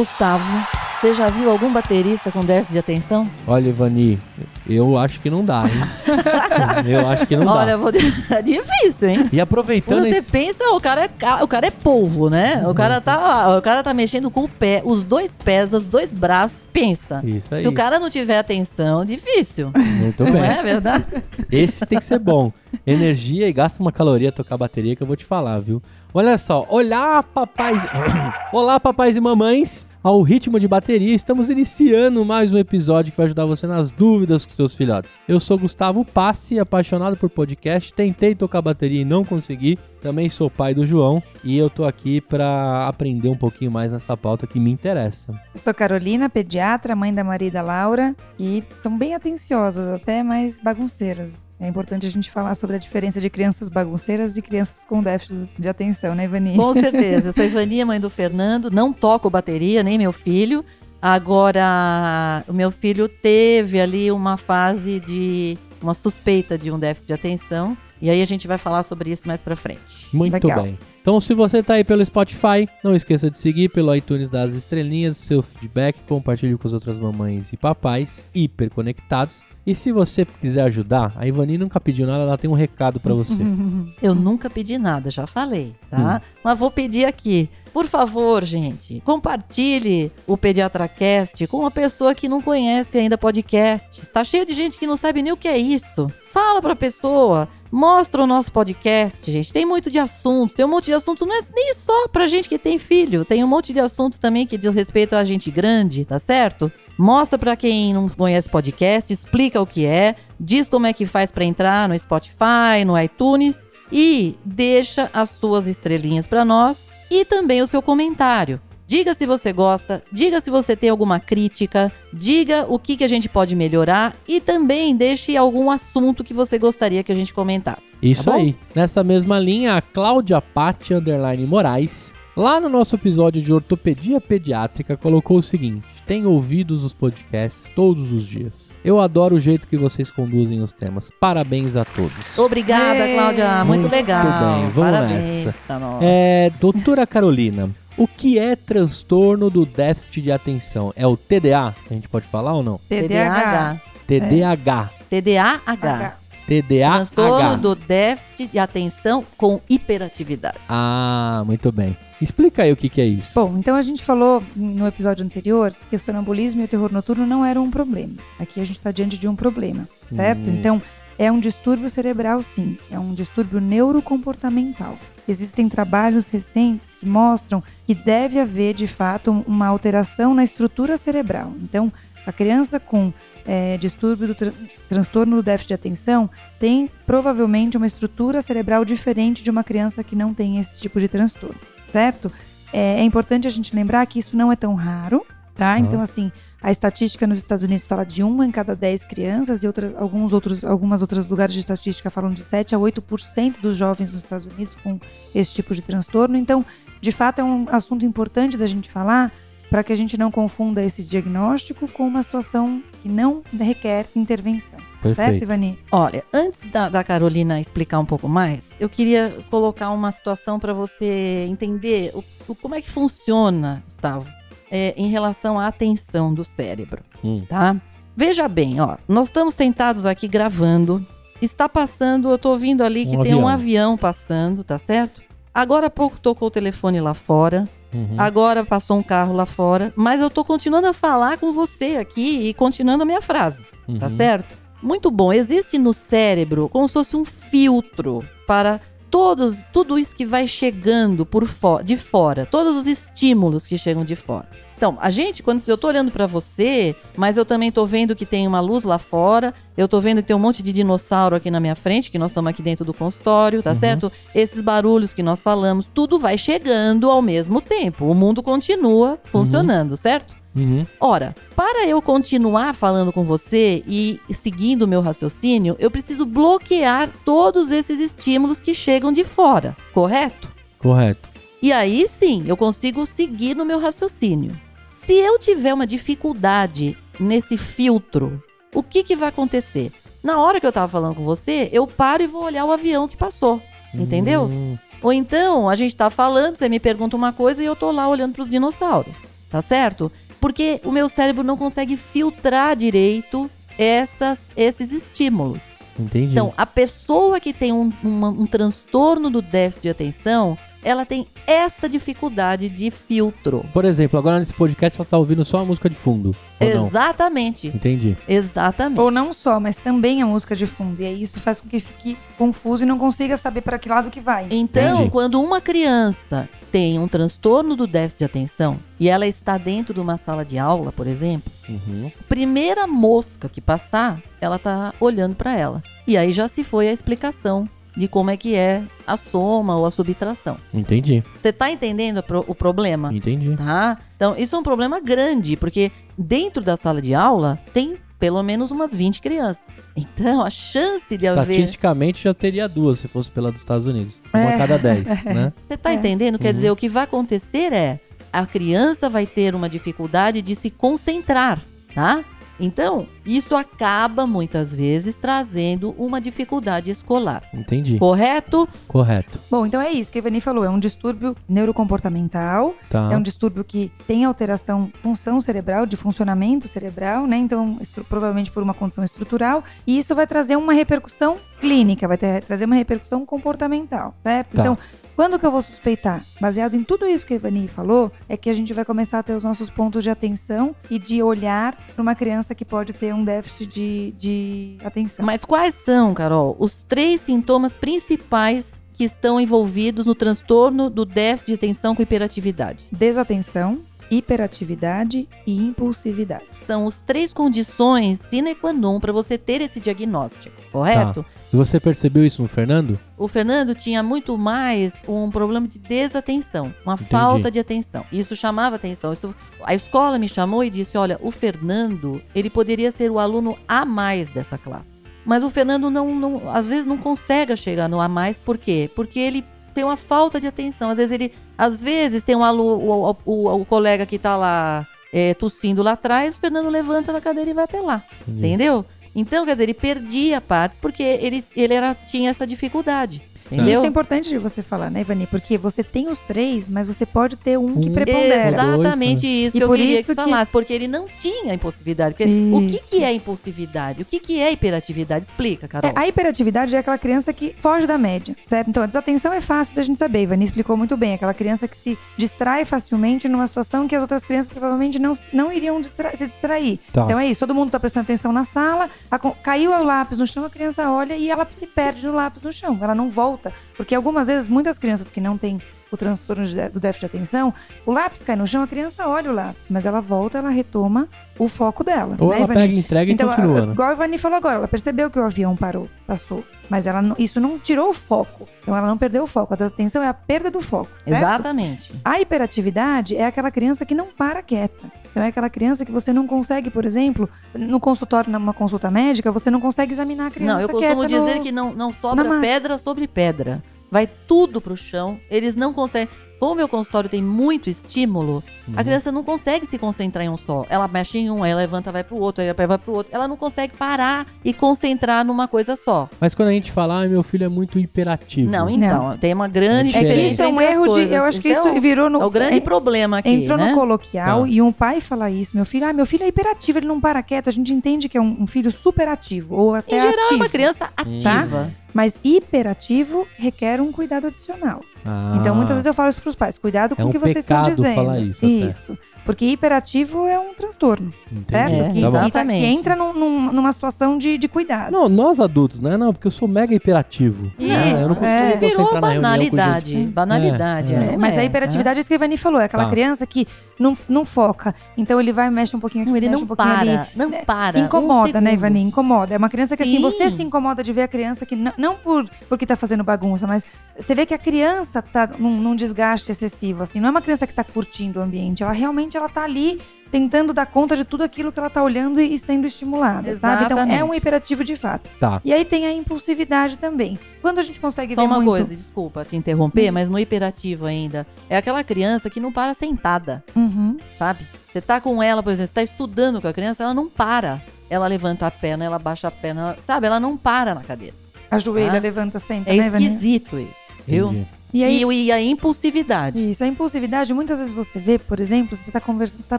Gustavo, você já viu algum baterista com déficit de atenção? Olha, Ivani, eu acho que não dá, hein? eu acho que não dá. Olha, vou... é difícil, hein? E aproveitando Você esse... pensa, o cara, é, o cara é polvo, né? O cara tá lá, o cara tá mexendo com o pé, os dois pés, os dois braços, pensa. Isso aí. Se o cara não tiver atenção, difícil. Muito Não bem. é verdade? Esse tem que ser bom. Energia e gasta uma caloria tocar bateria que eu vou te falar, viu? Olha só, olá papais. olá papais e mamães. Ao ritmo de bateria, estamos iniciando mais um episódio que vai ajudar você nas dúvidas com seus filhotes. Eu sou Gustavo Passi, apaixonado por podcast, tentei tocar bateria e não consegui. Também sou pai do João e eu tô aqui pra aprender um pouquinho mais nessa pauta que me interessa. Eu sou Carolina, pediatra, mãe da Maria e da Laura, e são bem atenciosas, até mais bagunceiras. É importante a gente falar sobre a diferença de crianças bagunceiras e crianças com déficit de atenção, né, Ivani? Com certeza. Eu sou Ivania, mãe do Fernando, não toco bateria, nem meu filho. Agora, o meu filho teve ali uma fase de uma suspeita de um déficit de atenção. E aí a gente vai falar sobre isso mais pra frente. Muito Legal. bem. Então, se você tá aí pelo Spotify, não esqueça de seguir pelo iTunes das estrelinhas, seu feedback, compartilhe com as outras mamães e papais hiperconectados. E se você quiser ajudar, a Ivani nunca pediu nada, ela tem um recado pra você. Eu nunca pedi nada, já falei, tá? Mas vou pedir aqui. Por favor, gente, compartilhe o PediatraCast com uma pessoa que não conhece ainda podcast. Está cheio de gente que não sabe nem o que é isso. Fala pra pessoa, mostra o nosso podcast, gente. Tem muito de assunto, tem um monte de assunto, não é nem só pra gente que tem filho, tem um monte de assunto também que diz respeito a gente grande, tá certo? Mostra pra quem não conhece podcast, explica o que é, diz como é que faz pra entrar no Spotify, no iTunes e deixa as suas estrelinhas pra nós e também o seu comentário. Diga se você gosta, diga se você tem alguma crítica, diga o que, que a gente pode melhorar e também deixe algum assunto que você gostaria que a gente comentasse. Isso tá aí. Nessa mesma linha, a Cláudia Patti Underline Moraes, lá no nosso episódio de ortopedia pediátrica, colocou o seguinte: tem ouvidos os podcasts todos os dias. Eu adoro o jeito que vocês conduzem os temas. Parabéns a todos. Obrigada, Ei! Cláudia. Muito, Muito legal. bem, vamos Parabéns nessa. É, doutora Carolina, o que é transtorno do déficit de atenção? É o TDA? A gente pode falar ou não? TDAH. TDAH. TDAH. TDAH. Transtorno do déficit de atenção com hiperatividade. Ah, muito bem. Explica aí o que, que é isso. Bom, então a gente falou no episódio anterior que o sonambulismo e o terror noturno não eram um problema. Aqui a gente está diante de um problema, certo? Hum. Então, é um distúrbio cerebral, sim. É um distúrbio neurocomportamental. Existem trabalhos recentes que mostram que deve haver, de fato, uma alteração na estrutura cerebral. Então, a criança com eh, distúrbio do tran- transtorno do déficit de atenção tem provavelmente uma estrutura cerebral diferente de uma criança que não tem esse tipo de transtorno, certo? É, é importante a gente lembrar que isso não é tão raro, tá? Uhum. Então, assim, a estatística nos Estados Unidos fala de uma em cada 10 crianças e outras, alguns outros, algumas outros lugares de estatística falam de 7 a 8% dos jovens nos Estados Unidos com esse tipo de transtorno. Então, de fato, é um assunto importante da gente falar para que a gente não confunda esse diagnóstico com uma situação que não requer intervenção. Certo, Perfeito. Ivani? Olha, antes da, da Carolina explicar um pouco mais, eu queria colocar uma situação para você entender o, o- como é que funciona, Gustavo, é, em relação à atenção do cérebro, Hum. tá? Veja bem, ó, nós estamos sentados aqui gravando, está passando, eu tô ouvindo ali que Um tem um avião. avião passando, tá certo? Agora há pouco tocou o telefone lá fora, Uhum. agora passou um carro lá fora, mas eu tô continuando a falar com você aqui e continuando a minha frase tá Uhum. certo? Muito bom. Existe no cérebro como se fosse um filtro para todos, tudo isso que vai chegando por fo- de fora, todos os estímulos que chegam de fora. Então, a gente, quando eu tô olhando pra você, mas eu também tô vendo que tem uma luz lá fora, eu tô vendo que tem um monte de dinossauro aqui na minha frente, que nós estamos aqui dentro do consultório, tá certo? Esses barulhos que nós falamos, tudo vai chegando ao mesmo tempo. O mundo continua funcionando, certo? Uhum. Ora, para eu continuar falando com você e seguindo o meu raciocínio, eu preciso bloquear todos esses estímulos que chegam de fora, correto? Correto. E aí sim, eu consigo seguir no meu raciocínio. Se eu tiver uma dificuldade nesse filtro, o que, que vai acontecer? Na hora que eu tava falando com você, eu paro e vou olhar o avião que passou. Entendeu? Hum, Ou então, a gente tá falando, você me pergunta uma coisa e eu tô lá olhando pros dinossauros. Tá certo? Porque o meu cérebro não consegue filtrar direito essas, esses estímulos. entendi. Então, a pessoa que tem um, uma- um transtorno do déficit de atenção, ela tem esta dificuldade de filtro. Por exemplo, agora nesse podcast ela tá ouvindo só a música de fundo. Ou não? Exatamente. Entendi. Exatamente. Ou não só, mas também a música de fundo. E aí isso faz com que fique confuso e não consiga saber para que lado que vai. Então, Entendi. quando uma criança tem um transtorno do déficit de atenção e ela está dentro de uma sala de aula, por exemplo, Uhum. primeira mosca que passar, ela tá olhando para ela. E aí já se foi a explicação de como é que é a soma ou a subtração. Entendi. Você tá entendendo o problema? Entendi. Tá? Então, isso é um problema grande, porque dentro da sala de aula tem pelo menos umas 20 crianças. Então, a chance de haver. Estatisticamente já teria duas se fosse pela dos Estados Unidos. Uma a cada dez, né? Você tá É. entendendo? Quer Uhum. dizer, o que vai acontecer é a criança vai ter uma dificuldade de se concentrar, tá? Então, isso acaba muitas vezes trazendo uma dificuldade escolar. Entendi. Correto? Correto. Bom, então é isso que a Ivani falou. É um distúrbio neurocomportamental. Tá. É um distúrbio que tem alteração, função cerebral, de funcionamento cerebral, né? Então, provavelmente por uma condição estrutural. E isso vai trazer uma repercussão clínica, vai ter- trazer uma repercussão comportamental, certo? Tá. Então, quando que eu vou suspeitar? Baseado em tudo isso que a Ivani falou, é que a gente vai começar a ter os nossos pontos de atenção e de olhar para uma criança que pode ter um déficit de, de atenção. Mas quais são, Carol, os três sintomas principais que estão envolvidos no transtorno do déficit de atenção com hiperatividade? Desatenção, hiperatividade e impulsividade. São as três condições sine qua non para você ter esse diagnóstico, correto? E você percebeu isso no Fernando? O Fernando tinha muito mais um problema de desatenção, uma Entendi. falta de atenção. Isso chamava atenção. Isso- a escola me chamou e disse: olha, o Fernando, ele poderia ser o aluno a mais dessa classe. Mas o Fernando não, não- às vezes não consegue chegar no a mais, por quê? Porque ele tem uma falta de atenção. Às vezes ele, às vezes tem um aluno, o, o- o colega que tá lá é, tossindo lá atrás, o Fernando levanta da cadeira e vai até lá. Entendi. Entendeu? Então, quer dizer, ele perdia partes porque ele, ele era, tinha essa dificuldade. Entendeu? Isso é importante de você falar, né, Ivani? Porque você tem os três, mas você pode ter um que prepondera. Exatamente isso E que eu por queria isso que você que- falasse, porque ele não tinha impulsividade. Porque o que, Isso. que é impulsividade? O que, que é hiperatividade? Explica, Carol. É, a hiperatividade é aquela criança que foge da média, certo? Então, a desatenção é fácil da gente saber. Ivani explicou muito bem. Aquela criança que se distrai facilmente numa situação que as outras crianças provavelmente não, não iriam distra- se distrair. Tá. Então é isso, todo mundo tá prestando atenção na sala, a caiu o lápis no chão, a criança olha e ela se perde no lápis no chão. Ela não volta. Porque algumas vezes, muitas crianças que não têm o transtorno de- do déficit de atenção, o lápis cai no chão, a criança olha o lápis, mas ela volta, ela retoma o foco dela. Ou né, ela Ivani? pega, entrega Então, e continua, a- né? igual a Ivani falou agora, ela percebeu que o avião parou, passou. Mas ela não- isso não tirou o foco. Então ela não perdeu o foco. A desatenção é a perda do foco. certo? Exatamente. A hiperatividade é aquela criança que não para quieta. Então é aquela criança que você não consegue, por exemplo, no consultório, numa consulta médica, você não consegue examinar a criança Não, eu costumo dizer no- que não, não sobra pedra sobre pedra. Vai tudo pro chão. Eles não conseguem. Como o meu consultório tem muito estímulo, Uhum. a criança não consegue se concentrar em um só. Ela mexe em um, aí ela levanta, vai pro outro, aí ela vai pro outro. Ela não consegue parar e concentrar numa coisa só. Mas quando a gente fala, ah, meu filho é muito hiperativo. Não, então, tem uma grande É É diferença. isso é um erro de. Eu acho que Esse isso é o, virou no. é o grande é- problema aqui. Entrou né? no coloquial Tá. e um pai fala isso. Meu filho, ah, meu filho é hiperativo, ele não para quieto. A gente entende que é um, um filho super ativo ou até Em geral, é ativo. uma criança ativa. Mas hiperativo requer um cuidado adicional. Ah, Então, muitas vezes eu falo isso para os pais: cuidado com É o um que vocês estão dizendo. falar isso até. Isso. Porque hiperativo é um transtorno, entendi. certo? É, que, que, exatamente. que entra num- num- numa situação de, de cuidado. Não, nós adultos, né? Não, porque eu sou mega hiperativo. Isso, Ah, eu não consigo é. Virou banalidade. Banalidade. É, não É, mas é, a hiperatividade é isso que a Ivani falou, é aquela Tá. criança que não, não foca. Então ele vai e mexe um pouquinho aqui, ele mexe não um pouquinho para, ali. não É, para. Incomoda, um né. Ivani? Incomoda. É uma criança que assim, Sim. você se incomoda de ver a criança que não, não por porque tá fazendo bagunça, mas você vê que a criança tá num, num desgaste excessivo, assim. Não é uma criança que tá curtindo o ambiente, ela realmente ela tá ali tentando dar conta de tudo aquilo que ela tá olhando e, sendo estimulada, sabe? Então é Exatamente. um hiperativo de fato. Tá. E aí tem a impulsividade também. Quando a gente consegue Só ver uma muito... coisa, desculpa te interromper, Uhum. mas no hiperativo ainda. É aquela criança que não para sentada, Uhum. sabe? Você tá com ela, por exemplo, você tá estudando com a criança, ela não para. Ela levanta a perna, ela baixa a perna, ela- sabe? Ela não para na cadeira. Ajoelha, Ah. levanta, senta, É né, esquisito isso, viu? Entendi. E aí, E, e a impulsividade. Isso, a impulsividade, muitas vezes você vê, por exemplo, você está conversando, está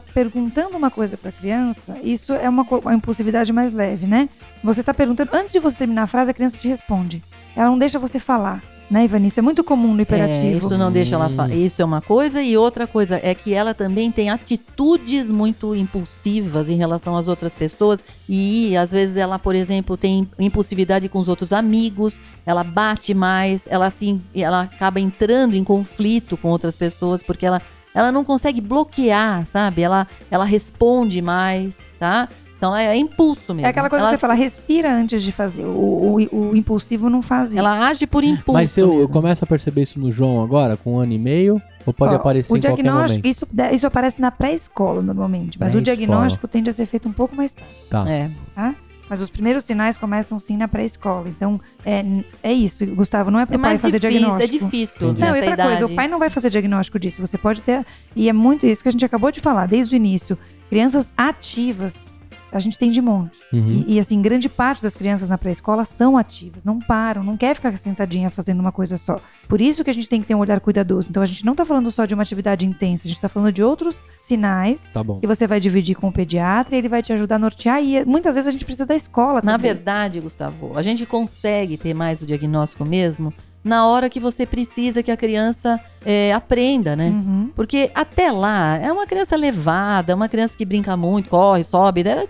perguntando uma coisa para a criança, isso é uma, uma impulsividade mais leve, né? Você está perguntando, antes de você terminar a frase, a criança te responde. Ela não deixa você falar, né, Ivani? Isso é muito comum no É, hiperativo. isso não deixa ela Hum. falar. Isso é uma coisa. E outra coisa é que ela também tem atitudes muito impulsivas em relação às outras pessoas. E às vezes ela, por exemplo, tem impulsividade com os outros amigos. Ela bate mais. Ela assim, ela acaba entrando em conflito com outras pessoas porque ela, ela não consegue bloquear, sabe? Ela, ela responde mais, tá? Então é, é impulso mesmo. É aquela coisa ela, que você fala, respira antes de fazer. O, o- o impulsivo não faz isso. Ela age por impulso. Mas eu, eu começo a perceber isso no João agora, com um ano e meio, ou pode Ó, aparecer o em qualquer diagnóstico, momento? isso, isso aparece na pré-escola normalmente, mas o diagnóstico tende a ser feito um pouco mais tarde. Tá. É. Mas os primeiros sinais começam sim na pré-escola. Então, é, é isso, Gustavo, não é para É o pai mais fazer difícil, é diagnóstico. difícil Entendi. Não, e outra idade. coisa, o pai não vai fazer diagnóstico disso. Você pode ter. E é muito isso que a gente acabou de falar, desde o início. Crianças ativas, a gente tem de monte. Uhum. E, e, assim, grande parte das crianças na pré-escola são ativas, não param, não quer ficar sentadinha fazendo uma coisa só. Por isso que a gente tem que ter um olhar cuidadoso. Então a gente não tá falando só de uma atividade intensa, a gente tá falando de outros sinais Tá bom. que você vai dividir com o pediatra e ele vai te ajudar a nortear. E muitas vezes a gente precisa da escola Na também. verdade, Gustavo, a gente consegue ter mais o diagnóstico mesmo na hora que você precisa que a criança é, aprenda, né? Uhum. Porque até lá é uma criança levada, é uma criança que brinca muito, corre, sobe, né?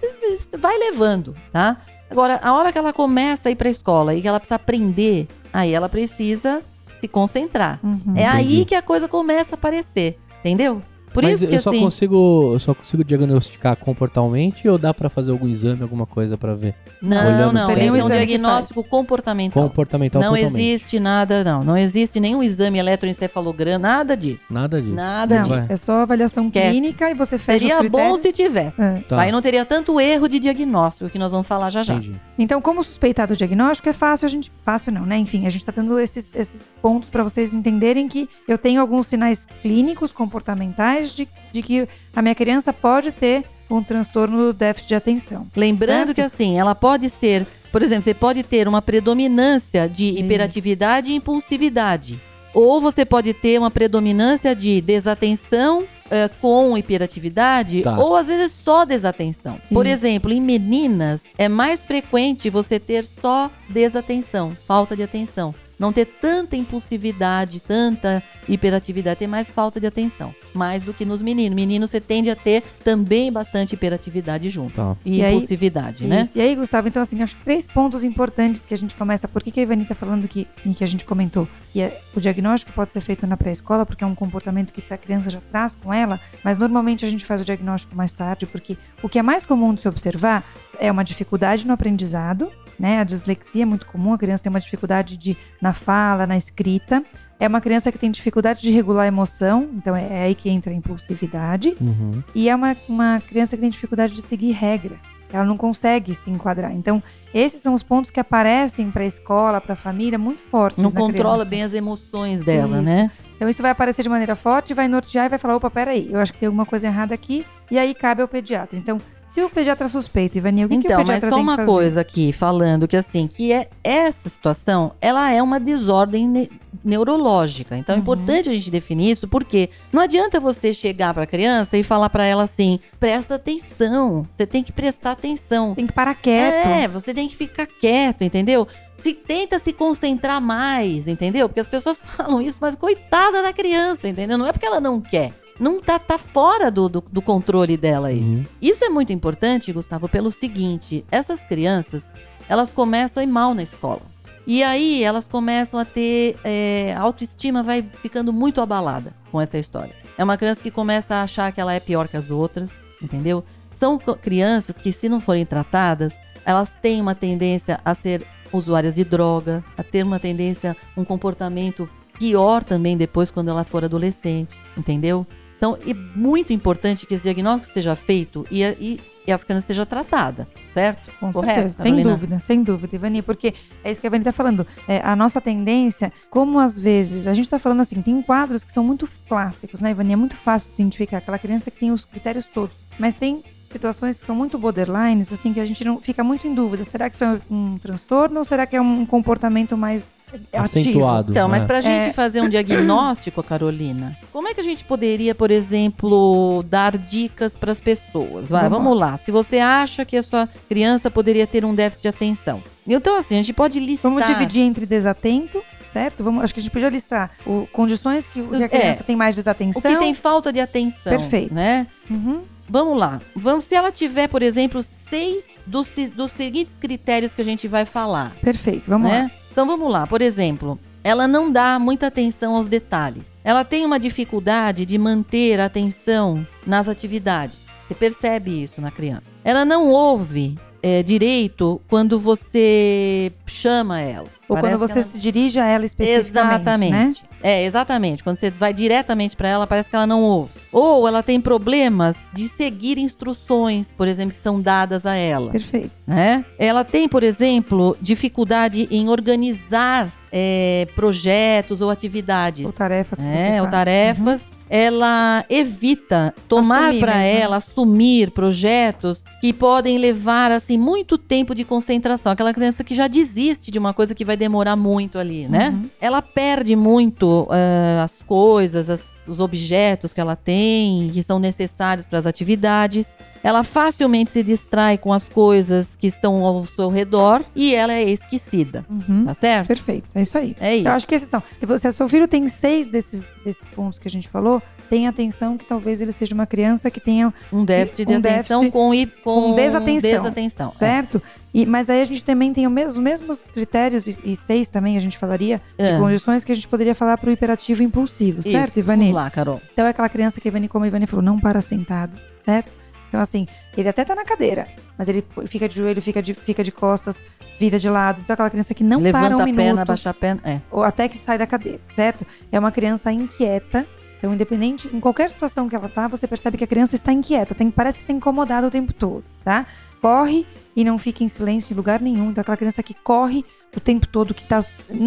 vai levando, tá? Agora, a hora que ela começa a ir pra escola e que ela precisa aprender, aí ela precisa se concentrar. Uhum. É aí Entendi. que a coisa começa a aparecer, entendeu? Por Mas isso que eu só assim. consigo, eu só consigo diagnosticar comportalmente ou dá pra fazer algum exame, alguma coisa pra ver? Não, olhando não, esse é um diagnóstico comportamental. Comportamental Não totalmente. existe nada, não. Não existe nenhum exame eletroencefalograma, nada disso. Nada disso. Nada Não, disso. é só avaliação Esquece. clínica e você fecha Seria os bom se tivesse. É. Tá. Aí não teria tanto erro de diagnóstico que nós vamos falar já já. Entendi. Então, como suspeitar do diagnóstico é fácil, a gente. Fácil não, né? Enfim, a gente tá dando esses, esses pontos para vocês entenderem que eu tenho alguns sinais clínicos, comportamentais, de, de que a minha criança pode ter um transtorno do déficit de atenção. Lembrando Certo. que assim, ela pode ser, por exemplo, você pode ter uma predominância de hiperatividade e impulsividade. Ou você pode ter uma predominância de desatenção eh, com hiperatividade, Tá. ou às vezes só desatenção. Por Isso. exemplo, em meninas é mais frequente você ter só desatenção, falta de atenção. Não ter tanta impulsividade, tanta hiperatividade, ter mais falta de atenção. Mais do que nos meninos. Meninos você tende a ter também bastante hiperatividade junto. Tá. E, E aí- impulsividade, né? Isso. E aí, Gustavo, então assim, acho que três pontos importantes que a gente começa. Por que, que a Ivani tá falando que, e que a gente comentou? Que é, o diagnóstico pode ser feito na pré-escola, porque é um comportamento que a criança já traz com ela, mas normalmente a gente faz o diagnóstico mais tarde, porque o que é mais comum de se observar é uma dificuldade no aprendizado, né? A dislexia é muito comum, a criança tem uma dificuldade de, na fala, na escrita. É uma criança que tem dificuldade de regular a emoção, então é, é aí que entra a impulsividade. Uhum. E é uma, uma criança que tem dificuldade de seguir regra. Ela não consegue se enquadrar. Então, esses são os pontos que aparecem para a escola, para a família, muito fortes. Não na controla criança. bem as emoções dela, Isso. né? Então, isso vai aparecer de maneira forte, vai nortear e vai falar: opa, peraí, eu acho que tem alguma coisa errada aqui. E aí cabe ao pediatra. Então, se o pediatra suspeita, Ivani, o que, que o Então, mas pediatra só tem uma coisa aqui, falando que assim, que é essa situação, ela é uma desordem ne- neurológica. Então é Uhum. importante a gente definir isso, porque não adianta você chegar para a criança e falar para ela assim: presta atenção, você tem que prestar atenção. Tem que parar quieto. É, você tem que ficar quieto, entendeu? Se tenta se concentrar mais, entendeu? Porque as pessoas falam isso, mas coitada da criança, entendeu? Não é porque ela não quer. Não tá, tá fora do, do, do controle dela isso. Uhum. Isso é muito importante, Gustavo, pelo seguinte: essas crianças, elas começam a ir mal na escola. E aí elas começam a ter. é, a autoestima vai ficando muito abalada com essa história. É uma criança que começa a achar que ela é pior que as outras, entendeu? São crianças que, se não forem tratadas, elas têm uma tendência a ser usuárias de droga, a ter uma tendência, um comportamento pior também depois quando ela for adolescente, entendeu? Então é muito importante que esse diagnóstico seja feito e, a- e, e as crianças seja tratada, certo? Com Correto, certeza, sem Carolina? dúvida, sem dúvida, Ivani, porque é isso que a Ivani tá falando. É, a nossa tendência, como às vezes, a gente tá falando assim, tem quadros que são muito clássicos, né, Ivani? É muito fácil de identificar aquela criança que tem os critérios todos. Mas tem situações que são muito borderlines, assim, que a gente não fica muito em dúvida. Será que isso é um transtorno ou será que é um comportamento mais ativo? Então, mas né? pra gente É. fazer um diagnóstico, Carolina, como é que a gente poderia, por exemplo, dar dicas pras pessoas? Vai, Vamos vamos lá. Se você acha que a sua criança poderia ter um déficit de atenção. Então, assim, a gente pode listar. Vamos dividir entre desatento, certo? Vamos, acho que a gente podia listar o, condições que, que a É. criança tem mais o desatenção. que tem falta de atenção. Perfeito. Né? Uhum. Vamos lá. Vamos, se ela tiver, por exemplo, seis dos, dos seguintes critérios que a gente vai falar. Perfeito, vamos lá. né? Então vamos lá, por exemplo, ela não dá muita atenção aos detalhes. Ela tem uma dificuldade de manter a atenção nas atividades. Você percebe isso na criança. Ela não ouve é, direito quando você chama ela. Ou Parece quando você ela- se dirige a ela especificamente, Exatamente. né? É, exatamente. Quando você vai diretamente pra ela, parece que ela não ouve. Ou ela tem problemas de seguir instruções, por exemplo, que são dadas a ela Perfeito. né? Ela tem, por exemplo, dificuldade em organizar é, projetos ou atividades, Ou tarefas que você né? faz. ou tarefas. Ela evita tomar para né? ela, assumir projetos que podem levar assim muito tempo de concentração. Aquela criança que já desiste de uma coisa que vai demorar muito ali, né? Uhum. Ela perde muito eh, as coisas, as- os objetos que ela tem, que são necessários para as atividades. Ela facilmente se distrai com as coisas que estão ao seu redor e ela é esquecida, Uhum. tá certo? Perfeito, é isso aí. É isso. Eu acho que esses são. Se, você, se seu filho tem seis desses, desses pontos que a gente falou, tenha atenção que talvez ele seja uma criança que tenha, Um déficit de um atenção déficit com, com, com desatenção. desatenção. é. certo? E, mas aí a gente também tem o mes- os mesmos critérios, e, e seis também a gente falaria, de É. condições que a gente poderia falar para o hiperativo impulsivo, Isso. certo, Ivani? Vamos lá, Carol. Então é aquela criança que a Ivani, como a Ivani falou, não para sentado, certo? Então, assim, ele até tá na cadeira, mas ele fica de joelho, fica de, fica de costas, vira de lado. Então, é aquela criança que não Levanta para um a minuto, perna, abaixa a perna. É. ou até que sai da cadeira, certo? É uma criança inquieta. Então, independente, em qualquer situação que ela tá, você percebe que a criança está inquieta, tem, parece que está incomodada o tempo todo, tá? Corre e não fica em silêncio em lugar nenhum. Então, aquela criança que corre o tempo todo, que tá,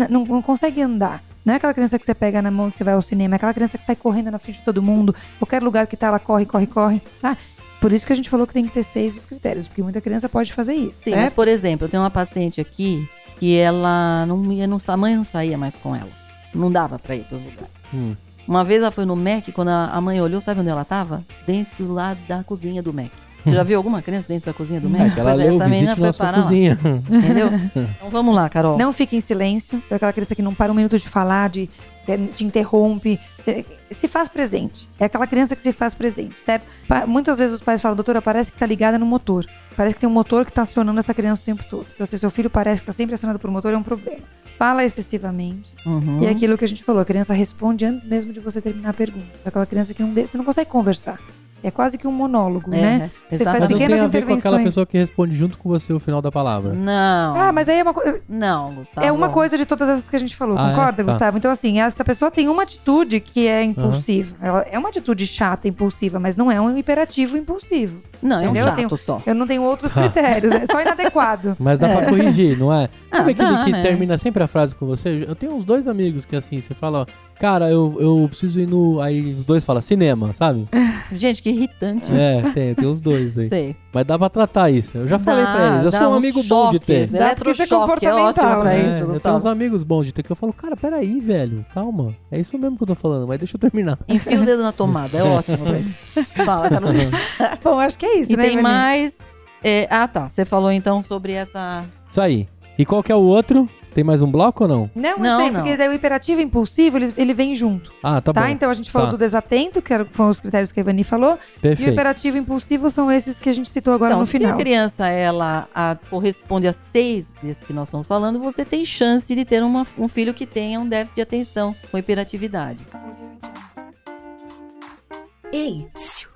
não, não consegue andar. Não é aquela criança que você pega na mão que você vai ao cinema, é aquela criança que sai correndo na frente de todo mundo. Qualquer lugar que tá, ela corre, corre, corre, tá? Por isso que a gente falou que tem que ter seis dos critérios, porque muita criança pode fazer isso, Sim, mas certo? por exemplo, eu tenho uma paciente aqui que ela não ia, não, a mãe não saía mais com ela. Não dava pra ir pros lugares. Hum. Uma vez ela foi no Mac, quando a mãe olhou, sabe onde ela tava? Dentro lá da cozinha do Mac. Você já viu alguma criança dentro da cozinha do Mac? Aquela Pois é, leu essa menina foi parar lá, cozinha. entendeu? Então vamos lá, Carol. Não fique em silêncio. Então, aquela criança que não para um minuto de falar, de, de- te interrompe. Se, se faz presente. É aquela criança que se faz presente, certo? Pa- muitas vezes os pais falam, doutora, parece que tá ligada no motor. Parece que tem um motor que tá acionando essa criança o tempo todo. Então, se seu filho parece que tá sempre acionado por um motor, é um problema. Fala excessivamente. Uhum. E é aquilo que a gente falou, a criança responde antes mesmo de você terminar a pergunta. É Aquela criança que não você não consegue conversar. É quase que um monólogo, É, né? exatamente. Mas não tem pequenas a ver com aquela intervenções. pessoa que responde junto com você o final da palavra. Não. Ah, mas aí é uma coisa. Não, Gustavo. É uma coisa de todas essas que a gente falou, Ah, é? concorda, Tá. Gustavo? Então, assim, essa pessoa tem uma atitude que é impulsiva. Ela é uma atitude chata, impulsiva, mas não é um hiperativo impulsivo. Não, é um Entendeu? chato Eu tenho- só. Eu não tenho outros Tá. critérios, é só inadequado. Mas dá pra corrigir, não é? Ah, Sabe aquele dá, que né? termina sempre a frase com você? Eu tenho uns dois amigos que assim, você fala, ó, cara, eu, eu preciso ir no. Aí os dois falam cinema, sabe? Gente, que irritante. É, tem, tem os dois aí. Sei. Mas dá pra tratar isso. Eu já falei Dá, pra eles. Eu sou um amigo bom de ter. choques, Dá porque isso é é ótimo comportamental, pra né? É, isso, eu tenho uns amigos bons de ter que eu falo, cara, peraí, velho, calma. É isso mesmo que eu tô falando, mas deixa eu terminar. Enfia o dedo na tomada, é ótimo pra isso. Fala, Carolina. Bom, acho que é isso, E né, tem Ivani? mais... é, ah, tá. Você falou então sobre essa... Isso aí. E qual que é o outro? Tem mais um bloco ou não? Não, Não, não, sei, não. porque daí o hiperativo e impulsivo, ele, ele vem junto, Ah, tá, tá? bom. Então a gente falou Tá. do desatento, que era- foram os critérios que a Ivani falou, e o Perfeito. hiperativo e impulsivo são esses que a gente citou agora então, no se final. a criança ela a- corresponde a seis desses que nós estamos falando, você tem chance de ter uma- um filho que tenha um déficit de atenção com hiperatividade. Ei, psiu.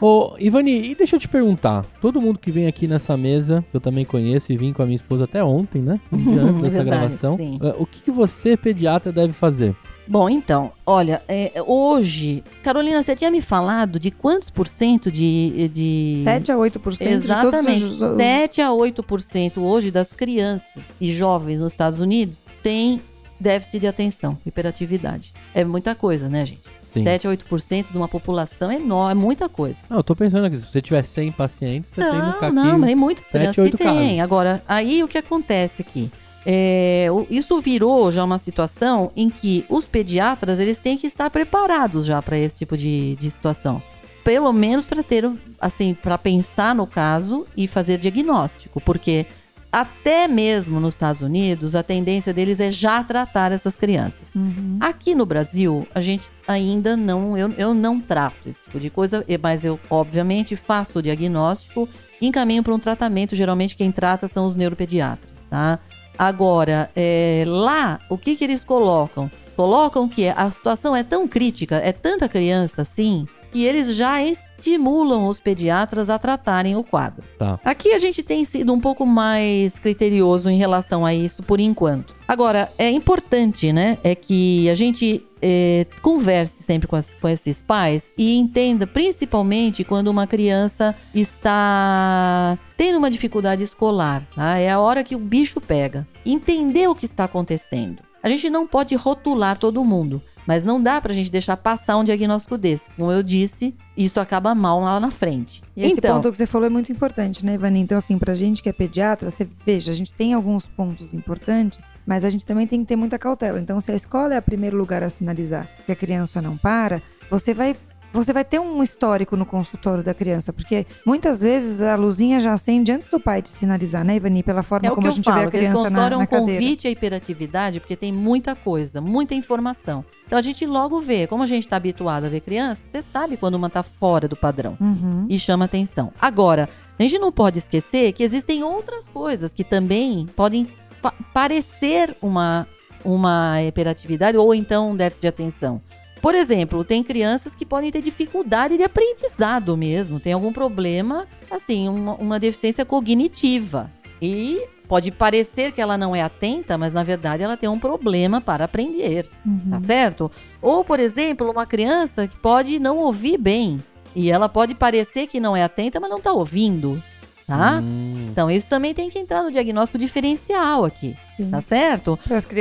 Ô, Ivani, e deixa eu te perguntar. Todo mundo que vem aqui nessa mesa, que eu também conheço e vim com a minha esposa até ontem, né? Antes É dessa verdade, gravação. sim. eh, O que, que você, pediatra, deve fazer? Bom, então, olha, é, hoje, Carolina, você tinha me falado de quantos por cento de. de 7 a 8% Exatamente. de todos os... 7 a 8% hoje das crianças e jovens nos Estados Unidos têm déficit de atenção, hiperatividade. É muita coisa, né, gente? Sim. 7 a 8% de uma população é enorme, é muita coisa. Não, eu tô pensando aqui, se você tiver 100 pacientes, você tem um Não, caquinho. não, mas tem muitas sete, crianças que casos. tem. Agora, aí o que acontece aqui? É, isso virou já uma situação em que os pediatras eles têm que estar preparados já para esse tipo de, de situação. Pelo menos para ter, assim, para pensar no caso e fazer diagnóstico, porque até mesmo nos Estados Unidos a tendência deles é já tratar essas crianças. Uhum. Aqui no Brasil, a gente ainda não, eu, eu não trato esse tipo de coisa, mas eu, obviamente, faço o diagnóstico e encaminho para um tratamento. Geralmente, quem trata são os neuropediatras, tá? Agora, é, lá, o que, que eles colocam? Colocam que a situação é tão crítica, é tanta criança assim, que eles já estimulam os pediatras a tratarem o quadro. Tá. Aqui a gente tem sido um pouco mais criterioso em relação a isso por enquanto. Agora, é importante, né? É que a gente é, converse sempre com, as- com esses pais e entenda, principalmente quando uma criança está tendo uma dificuldade escolar. tá? É a hora que o bicho pega. Entender o que está acontecendo. A gente não pode rotular todo mundo. Mas não dá pra gente deixar passar um diagnóstico desse. Como eu disse, isso acaba mal lá na frente. E esse então, ponto que você falou é muito importante, né, Ivani? Então, assim, pra gente que é pediatra, você veja, a gente tem alguns pontos importantes, mas a gente também tem que ter muita cautela. Então, se a escola é o primeiro lugar a sinalizar que a criança não para, você vai. Você vai ter um histórico no consultório da criança, porque muitas vezes a luzinha já acende antes do pai te sinalizar, né, Ivani? Pela forma É como a gente falo, vê a criança na, consultório é na um cadeira. convite à hiperatividade, porque tem muita coisa, muita informação. Então a gente logo vê, como a gente está habituado a ver criança, você sabe quando uma está fora do padrão Uhum. e chama atenção. Agora, a gente não pode esquecer que existem outras coisas que também podem parecer uma, uma hiperatividade ou então um déficit de atenção. Por exemplo, tem crianças que podem ter dificuldade de aprendizado mesmo, tem algum problema, assim, uma, uma deficiência cognitiva. E pode parecer que ela não é atenta, mas na verdade ela tem um problema para aprender Uhum. tá certo? Ou, por exemplo, uma criança que pode não ouvir bem. E ela pode parecer que não é atenta, mas não tá ouvindo, tá? Hum, Então, isso também tem que entrar no diagnóstico diferencial aqui, Sim. tá certo?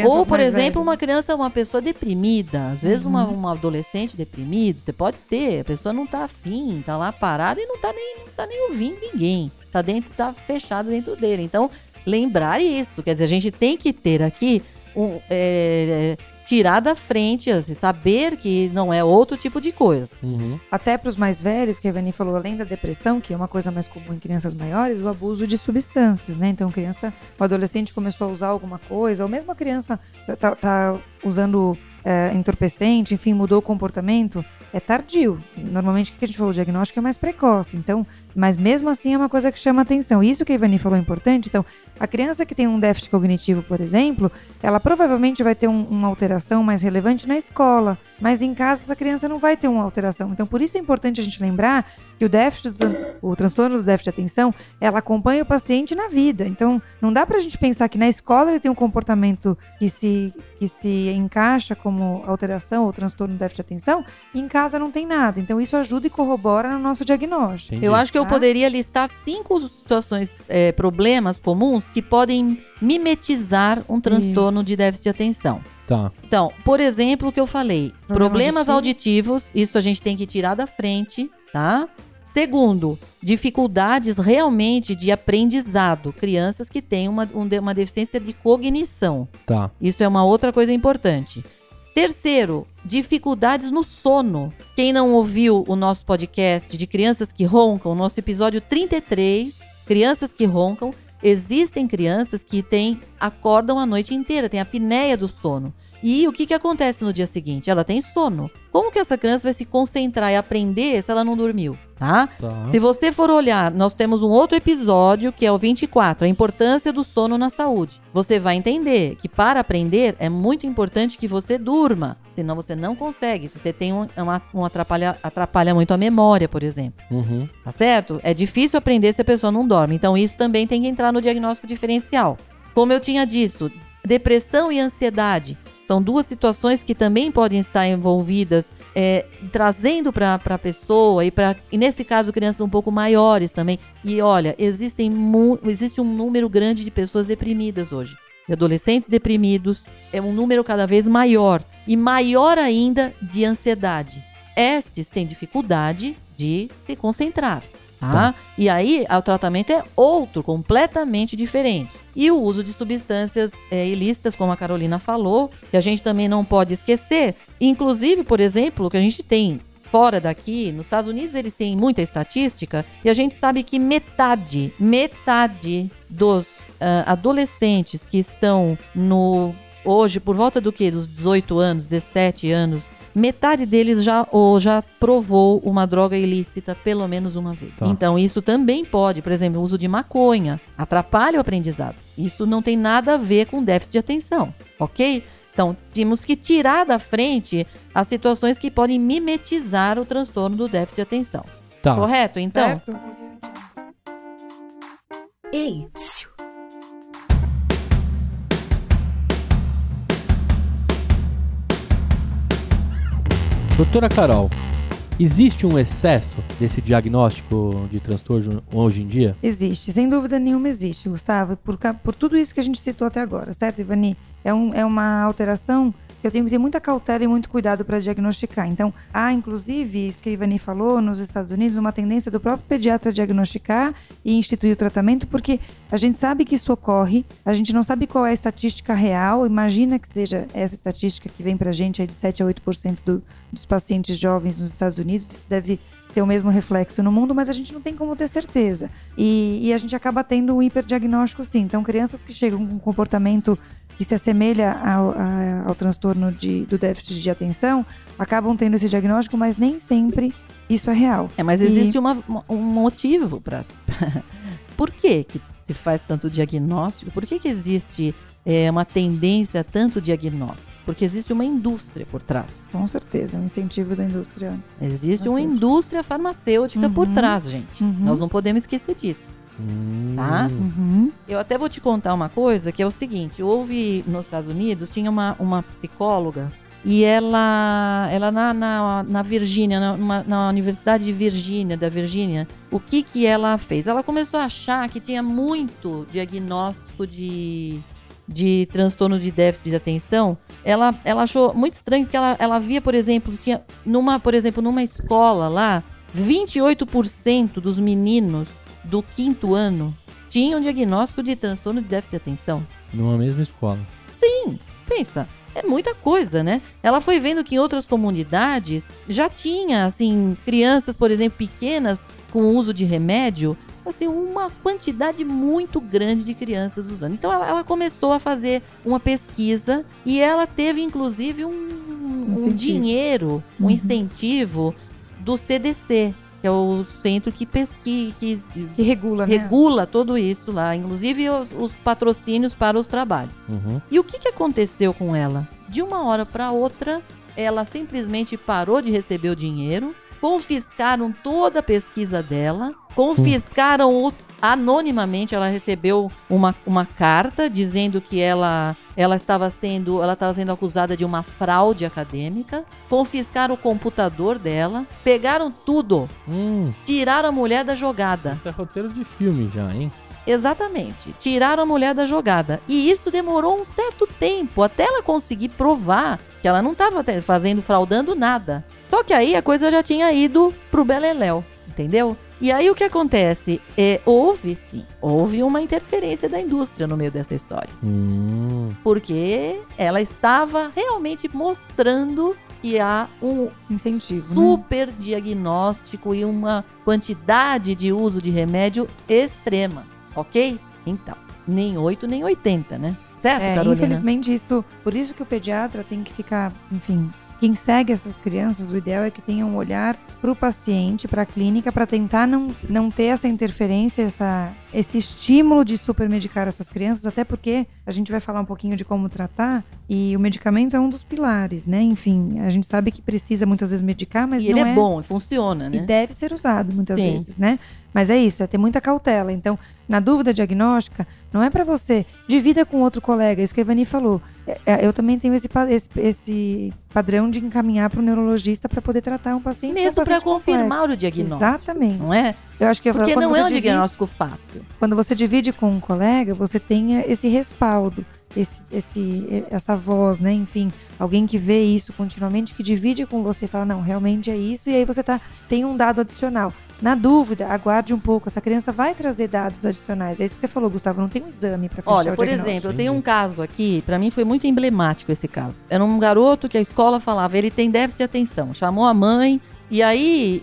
Ou, por exemplo, velhas. uma criança, uma pessoa deprimida. Às vezes, uma, Uhum. uma adolescente deprimida, você pode ter. A pessoa não tá afim, tá lá parada e não tá nem, não tá nem ouvindo ninguém. Tá dentro, tá fechado dentro dele. Então, lembrar isso. Quer dizer, a gente tem que ter aqui um. é, tirar da frente, assim, saber que não é outro tipo de coisa. uhum. Até para os mais velhos, que a Vani falou, além da depressão, que é uma coisa mais comum em crianças maiores, o abuso de substâncias, né? Então, criança, o adolescente começou a usar alguma coisa, ou mesmo a criança tá, tá usando é, entorpecente, enfim, mudou o comportamento, é tardio. Normalmente, o que a gente falou, o diagnóstico é mais precoce. Então, mas mesmo assim é uma coisa que chama atenção. Isso que a Ivani falou é importante. Então, a criança que tem um déficit cognitivo, por exemplo, ela provavelmente vai ter um- uma alteração mais relevante na escola, mas em casa essa criança não vai ter uma alteração. Então, por isso é importante a gente lembrar que o déficit, do, o transtorno do déficit de atenção, ela acompanha o paciente na vida. Então, não dá pra gente pensar que na escola ele tem um comportamento que se, que se encaixa como alteração ou transtorno do déficit de atenção e em casa não tem nada. Então, isso ajuda e corrobora no nosso diagnóstico. Entendi. Eu acho que eu Tá. poderia listar cinco situações, é, problemas comuns que podem mimetizar um transtorno Isso. de déficit de atenção. Tá. Então, por exemplo, o que eu falei, Problema problemas auditivo. auditivos, isso a gente tem que tirar da frente, tá? Segundo, dificuldades realmente de aprendizado, crianças que têm uma, um uma deficiência de cognição. Tá. Isso é uma outra coisa importante. Terceiro, dificuldades no sono. Quem não ouviu o nosso podcast de crianças que roncam, nosso episódio 33, crianças que roncam, existem crianças que têm acordam a noite inteira, tem a apneia do sono. E o que, que acontece no dia seguinte? Ela tem sono. Como que essa criança vai se concentrar e aprender se ela não dormiu? Tá? Tá. Se você for olhar, nós temos um outro episódio que é o 24, a importância do sono na saúde. Você vai entender que para aprender é muito importante que você durma, senão você não consegue. Se você tem um, uma- um atrapalha, atrapalha muito a memória, por exemplo. Uhum. Tá certo? É difícil aprender se a pessoa não dorme. Então isso também tem que entrar no diagnóstico diferencial. Como eu tinha dito, depressão e ansiedade são duas situações que também podem estar envolvidas, é, trazendo para a pessoa e para, nesse caso, crianças um pouco maiores também. E olha, existem existe um número grande de pessoas deprimidas hoje. De adolescentes deprimidos, é um número cada vez maior. E maior ainda de ansiedade. Estes têm dificuldade de se concentrar. Tá? Tá. E aí, o tratamento é outro, completamente diferente. E o uso de substâncias é, ilícitas, como a Carolina falou, que a gente também não pode esquecer. Inclusive, por exemplo, o que a gente tem fora daqui, nos Estados Unidos, eles têm muita estatística, e a gente sabe que metade, metade dos ah, adolescentes que estão no. Hoje, por volta do que? Dos 18 anos, 17 anos, metade deles já, ou já provou uma droga ilícita pelo menos uma vez. Tá. Então, isso também pode, por exemplo, o uso de maconha atrapalha o aprendizado. Isso não tem nada a ver com déficit de atenção, ok? Então, temos que tirar da frente as situações que podem mimetizar o transtorno do déficit de atenção. Tá. Correto? Então, certo? Ei, Doutora Carol, existe um excesso desse diagnóstico de transtorno hoje em dia? Existe, sem dúvida nenhuma existe, Gustavo, por, por tudo isso que a gente citou até agora, certo, Ivani? É, um, é uma alteração eu tenho que ter muita cautela e muito cuidado para diagnosticar. Então, há, inclusive, isso que a Ivani falou, nos Estados Unidos, uma tendência do próprio pediatra diagnosticar e instituir o tratamento, porque a gente sabe que isso ocorre, a gente não sabe qual é a estatística real, imagina que seja essa estatística que vem para a gente aí de 7 a 8% do, dos pacientes jovens nos Estados Unidos, isso deve ter o mesmo reflexo no mundo, mas a gente não tem como ter certeza. E, e a gente acaba tendo um hiperdiagnóstico sim. Então, crianças que chegam com comportamento que se assemelha ao, a- ao transtorno de, do déficit de atenção acabam tendo esse diagnóstico, mas nem sempre isso é real. é, mas E- existe uma- um motivo para. Por que, que se faz tanto diagnóstico? Por que, que existe é, uma tendência a tanto diagnóstico? Porque existe uma indústria por trás. Com certeza, um incentivo da indústria. Existe uma indústria farmacêutica por Uhum. trás, gente. Uhum. Nós não podemos esquecer disso. Hum, Tá. Uhum. Eu até vou te contar uma coisa, que é o seguinte, houve nos Estados Unidos, tinha uma, uma psicóloga e ela, ela na, na, na Virgínia, na, na Universidade de Virgínia, da Virgínia, o que que ela fez? Ela começou a achar que tinha muito diagnóstico de, de transtorno de déficit de atenção. Ela, ela achou muito estranho que ela, ela via, por exemplo, tinha numa, por exemplo, numa escola lá, 28% dos meninos do quinto ano tinham diagnóstico de transtorno de déficit de atenção. Numa mesma escola. Sim, pensa, é muita coisa, né? Ela foi vendo que em outras comunidades já tinha, assim, crianças, por exemplo, pequenas com uso de remédio, assim, uma quantidade muito grande de crianças usando. Então ela, ela começou a fazer uma pesquisa e ela teve, inclusive, um, um Incentivo. dinheiro, um Uhum. incentivo do CDC, que é o centro que pesquisa, que Que regula, né? regula tudo isso lá, inclusive os, os patrocínios para os trabalhos. Uhum. E o que, que aconteceu com ela? De uma hora para outra, ela simplesmente parou de receber o dinheiro confiscaram toda a pesquisa dela, confiscaram o anonimamente ela recebeu uma, uma carta dizendo que ela ela estava sendo ela estava sendo acusada de uma fraude acadêmica confiscaram o computador dela pegaram tudo Hum, tiraram a mulher da jogada. Isso é roteiro de filme já, hein? exatamente tiraram a mulher da jogada. E isso demorou um certo tempo até ela conseguir provar que ela não estava fazendo fraudando nada. Só que aí a coisa já tinha ido pro beleléu entendeu e aí o que acontece? É, houve sim, houve uma interferência da indústria no meio dessa história. Hum, Porque ela estava realmente mostrando que há um Incentivo, né? super diagnóstico e uma quantidade de uso de remédio extrema, ok? Então, nem 8 nem 80, né? Certo, É, Carolina? infelizmente isso, por isso que o pediatra tem que ficar, enfim, quem segue essas crianças, o ideal é que tenha um olhar para o paciente, para a clínica, para tentar não, não ter essa interferência, essa, esse estímulo de supermedicar essas crianças, até porque a gente vai falar um pouquinho de como tratar e o medicamento é um dos pilares, né? Enfim, a gente sabe que precisa muitas vezes medicar, mas e não ele é, bom, funciona, e né? deve ser usado muitas Sim. vezes, né? Mas é isso, é ter muita cautela. Então, na dúvida diagnóstica, não é para você, divida com outro colega, isso que a Ivani falou. É, é, eu também tenho esse, esse, esse padrão de encaminhar para o neurologista para poder tratar um paciente. é um Mesmo para confirmar o diagnóstico. Exatamente. Não é? Eu acho que Porque quando não você é um divide- diagnóstico fácil. quando você divide com um colega, você tenha esse respaldo, esse, esse, essa voz, né? Enfim, alguém que vê isso continuamente, que divide com você e fala, não, realmente é isso, e aí você tá, tem um dado adicional. Na dúvida, aguarde um pouco. Essa criança vai trazer dados adicionais. É isso que você falou, Gustavo. Não tem um exame para fechar Olha, o por exemplo, eu tenho um caso aqui, pra mim foi muito emblemático esse caso. Era um garoto que a escola falava, ele tem déficit de atenção. Chamou a mãe, e aí,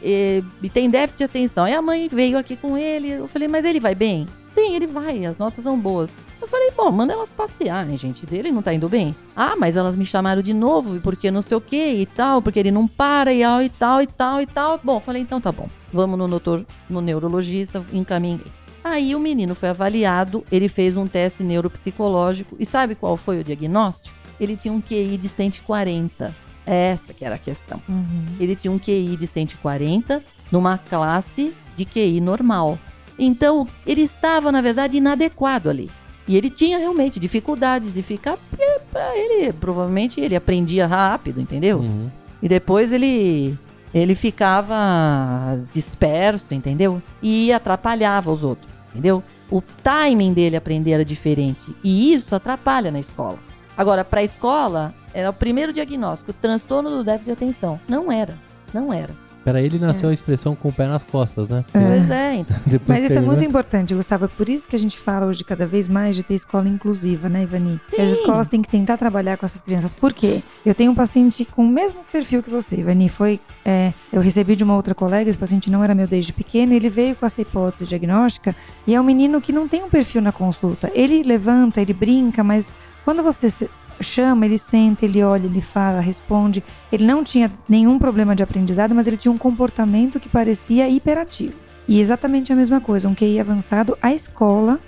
e tem déficit de atenção. Aí a mãe veio aqui com ele, eu falei, mas ele vai bem? Sim, ele vai, as notas são boas. Eu falei, bom, manda elas passearem, gente, dele não tá indo bem. Ah, mas elas me chamaram de novo, porque não sei o que e tal, porque ele não para e tal, e tal, e tal, e tal. Bom, falei, então tá bom. Vamos no doutor, no neurologista, encaminhei. Aí o menino foi avaliado, ele fez um teste neuropsicológico e sabe qual foi o diagnóstico? Ele tinha um QI de 140. Essa que era a questão. Uhum. Ele tinha um QI de 140 numa classe de QI normal. Então, ele estava, na verdade, inadequado ali. E ele tinha realmente dificuldades de ficar. Pra ele, provavelmente, ele aprendia rápido, entendeu? Uhum. E depois ele ele ficava disperso, entendeu? E atrapalhava os outros, entendeu? O timing dele aprender era diferente e isso atrapalha na escola. Agora, para a escola, era o primeiro diagnóstico, transtorno do déficit de atenção. Não era, não era. Pra ele nasceu a expressão com o pé nas costas, né? Pois é, então. Depois Mas isso é muito importante, Gustavo. É por isso que a gente fala hoje cada vez mais de ter escola inclusiva, né, Ivani? Que As Sim. escolas têm que tentar trabalhar com essas crianças. Por quê? Eu tenho um paciente com o mesmo perfil que você, Ivani. Foi, é, eu recebi de uma outra colega, esse paciente não era meu desde pequeno, ele veio com essa hipótese diagnóstica e é um menino que não tem um perfil na consulta. Ele levanta, ele brinca, mas quando você chama, ele senta, ele olha, ele fala, responde. Ele não tinha nenhum problema de aprendizado, mas ele tinha um comportamento que parecia hiperativo. E exatamente a mesma coisa, um QI avançado, a escola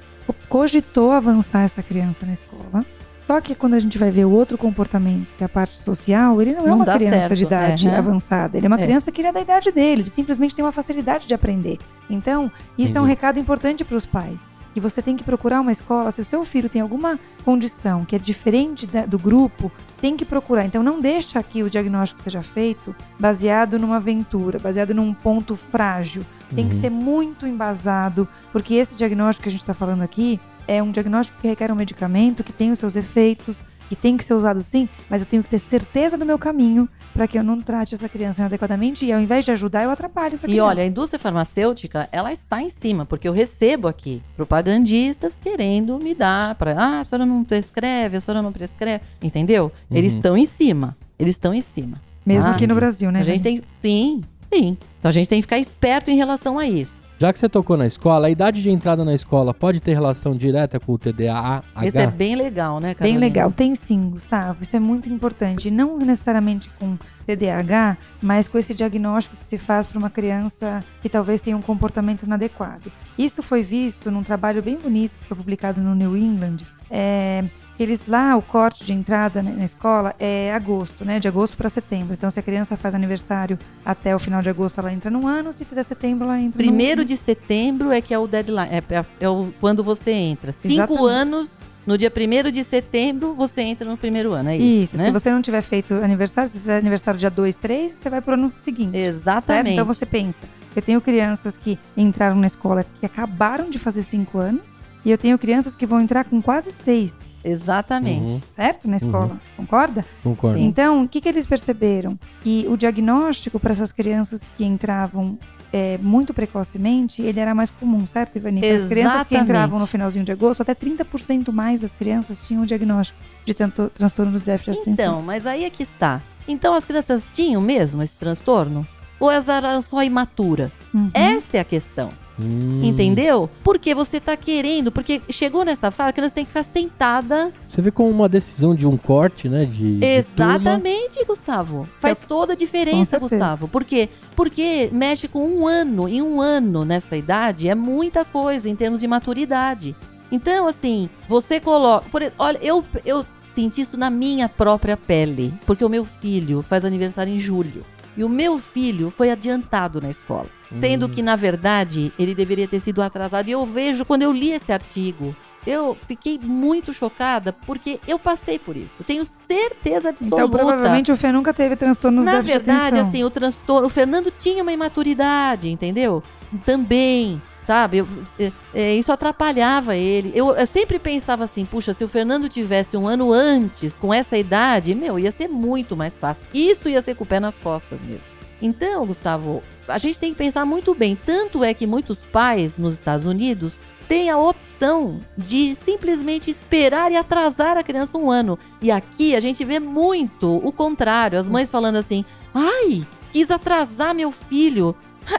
cogitou avançar essa criança na escola. Só que quando a gente vai ver o outro comportamento, que é a parte social, ele não, é Não uma dá criança certo, de idade é, né? avançada. Ele é uma É. criança que ele é da idade dele, ele simplesmente tem uma facilidade de aprender. Então, isso é um recado importante para os pais. Que você tem que procurar uma escola, se o seu filho tem alguma condição que é diferente da- do grupo, tem que procurar. Então não deixa que o diagnóstico seja feito baseado numa aventura, baseado num ponto frágil. Tem que Uhum. ser muito embasado, porque esse diagnóstico que a gente está falando aqui é um diagnóstico que requer um medicamento que tem os seus efeitos, que tem que ser usado sim, mas eu tenho que ter certeza do meu caminho para que eu não trate essa criança inadequadamente e ao invés de ajudar, eu atrapalho essa E criança. olha, a indústria farmacêutica, ela está em cima, porque eu recebo aqui propagandistas querendo me dar para, ah, a senhora não prescreve, a senhora não prescreve, entendeu? Eles Uhum. estão em cima. Eles estão em cima. Mesmo Ah, aqui no Brasil, né? a gente Vani? tem, sim, sim. Então a gente tem que ficar esperto em relação a isso. Já que você tocou na escola, a idade de entrada na escola pode ter relação direta com o TDAH? Esse é bem legal, né, Bem Carolina? legal. Tem sim, Gustavo. Isso é muito importante. Não necessariamente com TDAH, mas com esse diagnóstico que se faz para uma criança que talvez tenha um comportamento inadequado. Isso foi visto num trabalho bem bonito que foi publicado no New England, é, eles lá, o corte de entrada né, na escola é agosto, né? De agosto para setembro. Então, se a criança faz aniversário até o final de agosto, ela entra no ano. Se fizer setembro, ela entra Primeiro no... de setembro é que é o deadline, é, é- é o, quando você entra. Cinco Exatamente. anos, no dia 1 de setembro, você entra no primeiro ano, é isso, Isso, né? se você não tiver feito aniversário, se fizer aniversário dia 2, 3, você vai pro ano seguinte. certo? Exatamente. Então você pensa, eu tenho crianças que entraram na escola que acabaram de fazer 5 anos, e eu tenho crianças que vão entrar com quase 6, Exatamente. Uhum, certo? Na escola, concorda? concordo. Então, o que, que eles perceberam? Que o diagnóstico para essas crianças que entravam é, muito precocemente, ele era mais comum, certo, Ivani? As crianças que entravam no finalzinho de agosto, até 30% mais das crianças tinham o diagnóstico de tanto, transtorno do déficit de atenção. Então, mas aí é que está. Então as crianças tinham mesmo esse transtorno? Ou elas eram só imaturas? Uhum. Essa é a questão. Hum. Entendeu? Porque você tá querendo, porque chegou nessa fase, a criança tem que ficar sentada. Você vê como uma decisão de um corte, né? De, de turma. Exatamente, Gustavo. Faz toda a diferença. Gustavo. Por quê? Porque mexe com um ano. Em um ano nessa idade é muita coisa em termos de maturidade. Então, assim, você coloca. Por, olha, eu, eu senti isso na minha própria pele. Porque o meu filho faz aniversário em julho. E o meu filho foi adiantado na escola. Sendo Hum. que, na verdade, ele deveria ter sido atrasado. E eu vejo, quando eu li esse artigo, eu fiquei muito chocada, porque eu passei por isso. Eu tenho certeza absoluta. Então, provavelmente o Fê nunca teve transtorno Na de verdade, atenção. assim, o transtorno. O Fernando tinha uma imaturidade, entendeu? Também, sabe? Eu- é- é, isso atrapalhava ele. Eu, eu sempre pensava assim: puxa, se o Fernando tivesse um ano antes, com essa idade, meu, ia ser muito mais fácil. Isso ia ser com o pé nas costas mesmo. Então, Gustavo, a gente tem que pensar muito bem. Tanto é que muitos pais nos Estados Unidos têm a opção de simplesmente esperar e atrasar a criança um ano. E aqui a gente vê muito o contrário. As mães falando assim: ai, quis atrasar meu filho.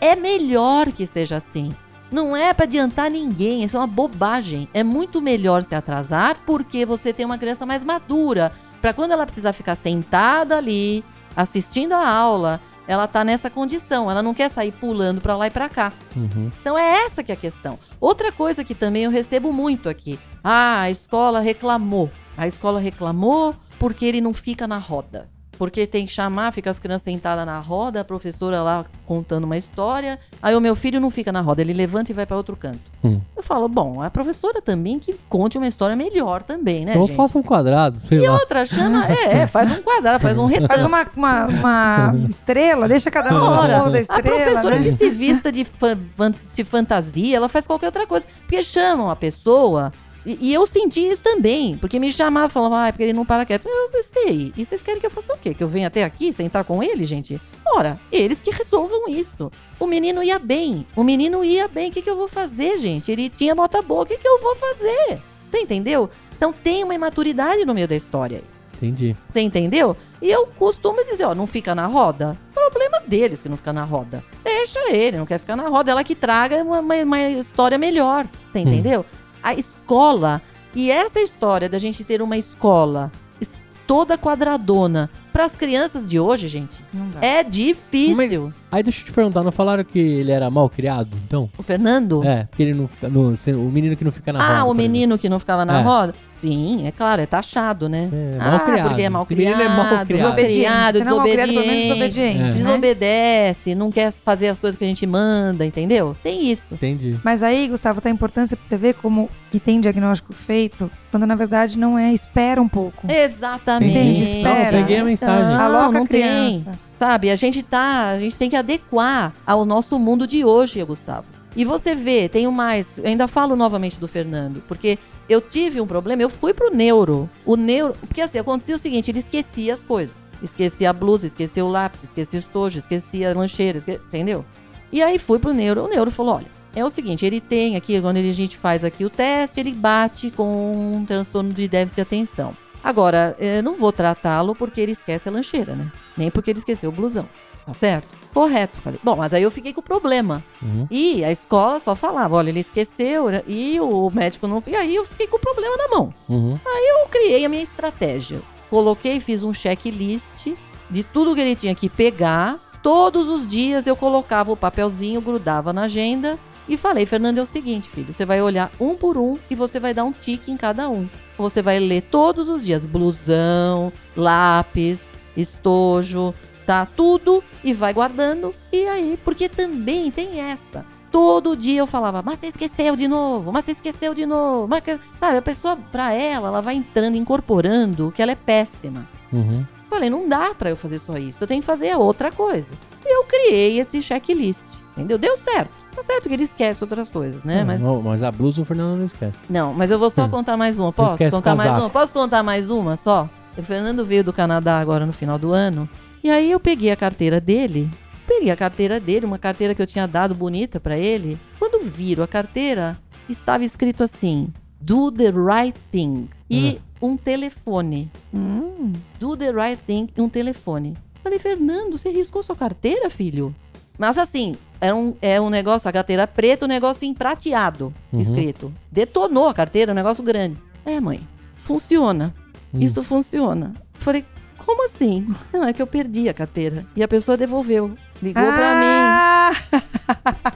É melhor que seja assim. Não é para adiantar ninguém, isso é uma bobagem. É muito melhor se atrasar porque você tem uma criança mais madura. Para quando ela precisar ficar sentada ali, assistindo a aula, ela tá nessa condição. Ela não quer sair pulando para lá e para cá. Uhum. Então é essa que é a questão. Outra coisa que também eu recebo muito aqui. Ah, a escola reclamou. A escola reclamou porque ele não fica na roda. Porque tem que chamar, fica as crianças sentadas na roda, a professora lá contando uma história. Aí o meu filho não fica na roda, ele levanta e vai para outro canto. Hum. Eu falo, bom, a professora também que conte uma história melhor também, né, Então gente? faça um quadrado, sei lá. Outra chama, é, é, faz um quadrado, faz um retângulo. Faz uma, uma, uma estrela, deixa cada um Ora, da a estrela, professora né? que se vista de, fan- fan- de fantasia, ela faz qualquer outra coisa. Porque chamam a pessoa. E, e eu senti isso também. Porque me chamavam, falavam, ah, porque ele não para quieto. Eu pensei, e vocês querem que eu faça o quê? Que eu venha até aqui sentar com ele, gente? Ora, eles que resolvam isso. O menino ia bem. O menino ia bem. O que, que eu vou fazer, gente? Ele tinha bota boa. O que, que eu vou fazer? Você entendeu? Então tem uma imaturidade no meio da história aí. Entendi. Você entendeu? E eu costumo dizer, ó, não fica na roda. Problema deles que não fica na roda. Deixa ele, não quer ficar na roda. Ela que traga uma, uma- uma história melhor. Você entendeu? A escola. E essa história da gente ter uma escola es- toda quadradona para as crianças de hoje, gente, é difícil. Aí deixa eu te perguntar, não falaram que ele era mal criado, então? O Fernando? É, porque ele não fica. No, o menino que não fica na roda. ah, o menino que não ficava na É. roda? Sim, é claro, é taxado, né? exemplo. É, ah, mal criado. porque é mal criado, é mal criado. não é mal criado, pelo menos desobediente. desobediente, É. né? desobedece, não quer fazer as coisas que a gente manda, entendeu? Tem isso. Entendi. Mas aí, Gustavo, tá a importância pra você ver como que tem diagnóstico feito, quando na verdade não é, espera um pouco. Exatamente. Entende? Não, Espera. eu peguei a mensagem. Não, Aloca não a tem. criança. Sabe, a gente tá, a gente tem que adequar ao nosso mundo de hoje, Gustavo. E você vê, tenho mais, ainda falo novamente do Fernando, porque eu tive um problema, eu fui pro neuro. O neuro, porque assim, acontecia o seguinte, ele esquecia as coisas. Esquecia a blusa, esquecia o lápis, esquecia o estojo, esquecia a lancheira, esque- entendeu? E aí fui pro neuro, o neuro falou, olha, é o seguinte, ele tem aqui, quando a gente faz aqui o teste, ele bate com um transtorno de déficit de atenção. Agora, eu não vou tratá-lo porque ele esquece a lancheira, né? Nem porque ele esqueceu o blusão. Tá certo? Correto, falei. Bom, mas aí eu fiquei com o problema. Uhum. E a escola só falava, olha, ele esqueceu, né? e o médico não. E aí eu fiquei com o problema na mão. Uhum. Eu criei a minha estratégia. Coloquei, fiz um checklist de tudo que ele tinha que pegar. Todos os dias eu colocava o papelzinho, grudava na agenda E falei, Fernando, é o seguinte, filho, você vai olhar um por um e você vai dar um tique em cada um. Você vai ler todos os dias blusão, lápis, estojo, tá? Tudo e vai guardando. E aí, porque também tem essa. Todo dia eu falava, mas você esqueceu de novo, mas você esqueceu de novo. Mas, que-" sabe, a pessoa, pra ela, ela vai entrando, incorporando que ela é péssima. Uhum. Falei, não dá pra eu fazer só isso, eu tenho que fazer outra coisa. E eu criei esse checklist, entendeu? Deu certo. Tá certo que ele esquece outras coisas, né? Ah, Mas não, mas a blusa o Fernando não esquece. não, mas eu vou só Hum. contar mais uma. Posso contar mais uma? Posso contar mais uma só? O Fernando veio do Canadá agora no final do ano. E aí eu peguei a carteira dele. Peguei a carteira dele, uma carteira que eu tinha dado bonita pra ele. Quando viro a carteira, estava escrito assim: Do the right thing. E um telefone. Hum, Do the right thing e um telefone. Falei, Fernando, você riscou sua carteira, filho? Mas assim, é um, é um negócio, a carteira preta, um negócio em prateado Uhum. escrito. Detonou a carteira, um negócio grande. É, mãe, funciona. Hum. Isso funciona. Falei, como assim? Não, é que eu perdi a carteira. E a pessoa devolveu. Ligou pra mim. ah,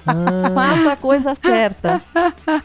Ah, Faça a coisa certa.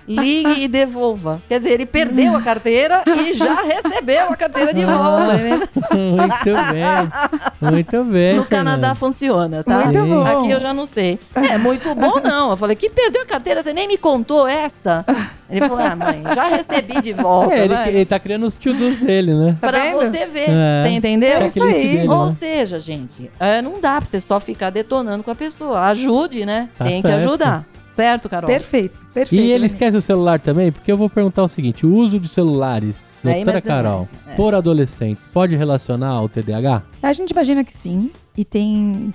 Ligue e devolva. Quer dizer, ele perdeu a carteira e já recebeu a carteira de volta. né? muito bem. Muito bem. No. Canadá funciona, tá? Muito bom. Aqui eu já não sei. É muito bom, não. Eu falei, que perdeu a carteira, você nem me contou essa? Ele falou, ah, mãe, já recebi de volta. É, ele, ele tá criando os to-dos dele, né? Tá pra vendo? você ver. É. Você entendeu? É isso aí. dele, Ou né? seja, gente, é, não dá pra você só ficar detonando com a pessoa. Ajude, né? Tá Tem que certo. ajudar. Certo, Carol? perfeito, perfeito. E ele esquece o celular também? Porque eu vou perguntar o seguinte: o uso de celulares, Aí, doutora mas- Carol, é. por adolescentes, pode relacionar ao TDAH? A gente imagina que sim. E tem.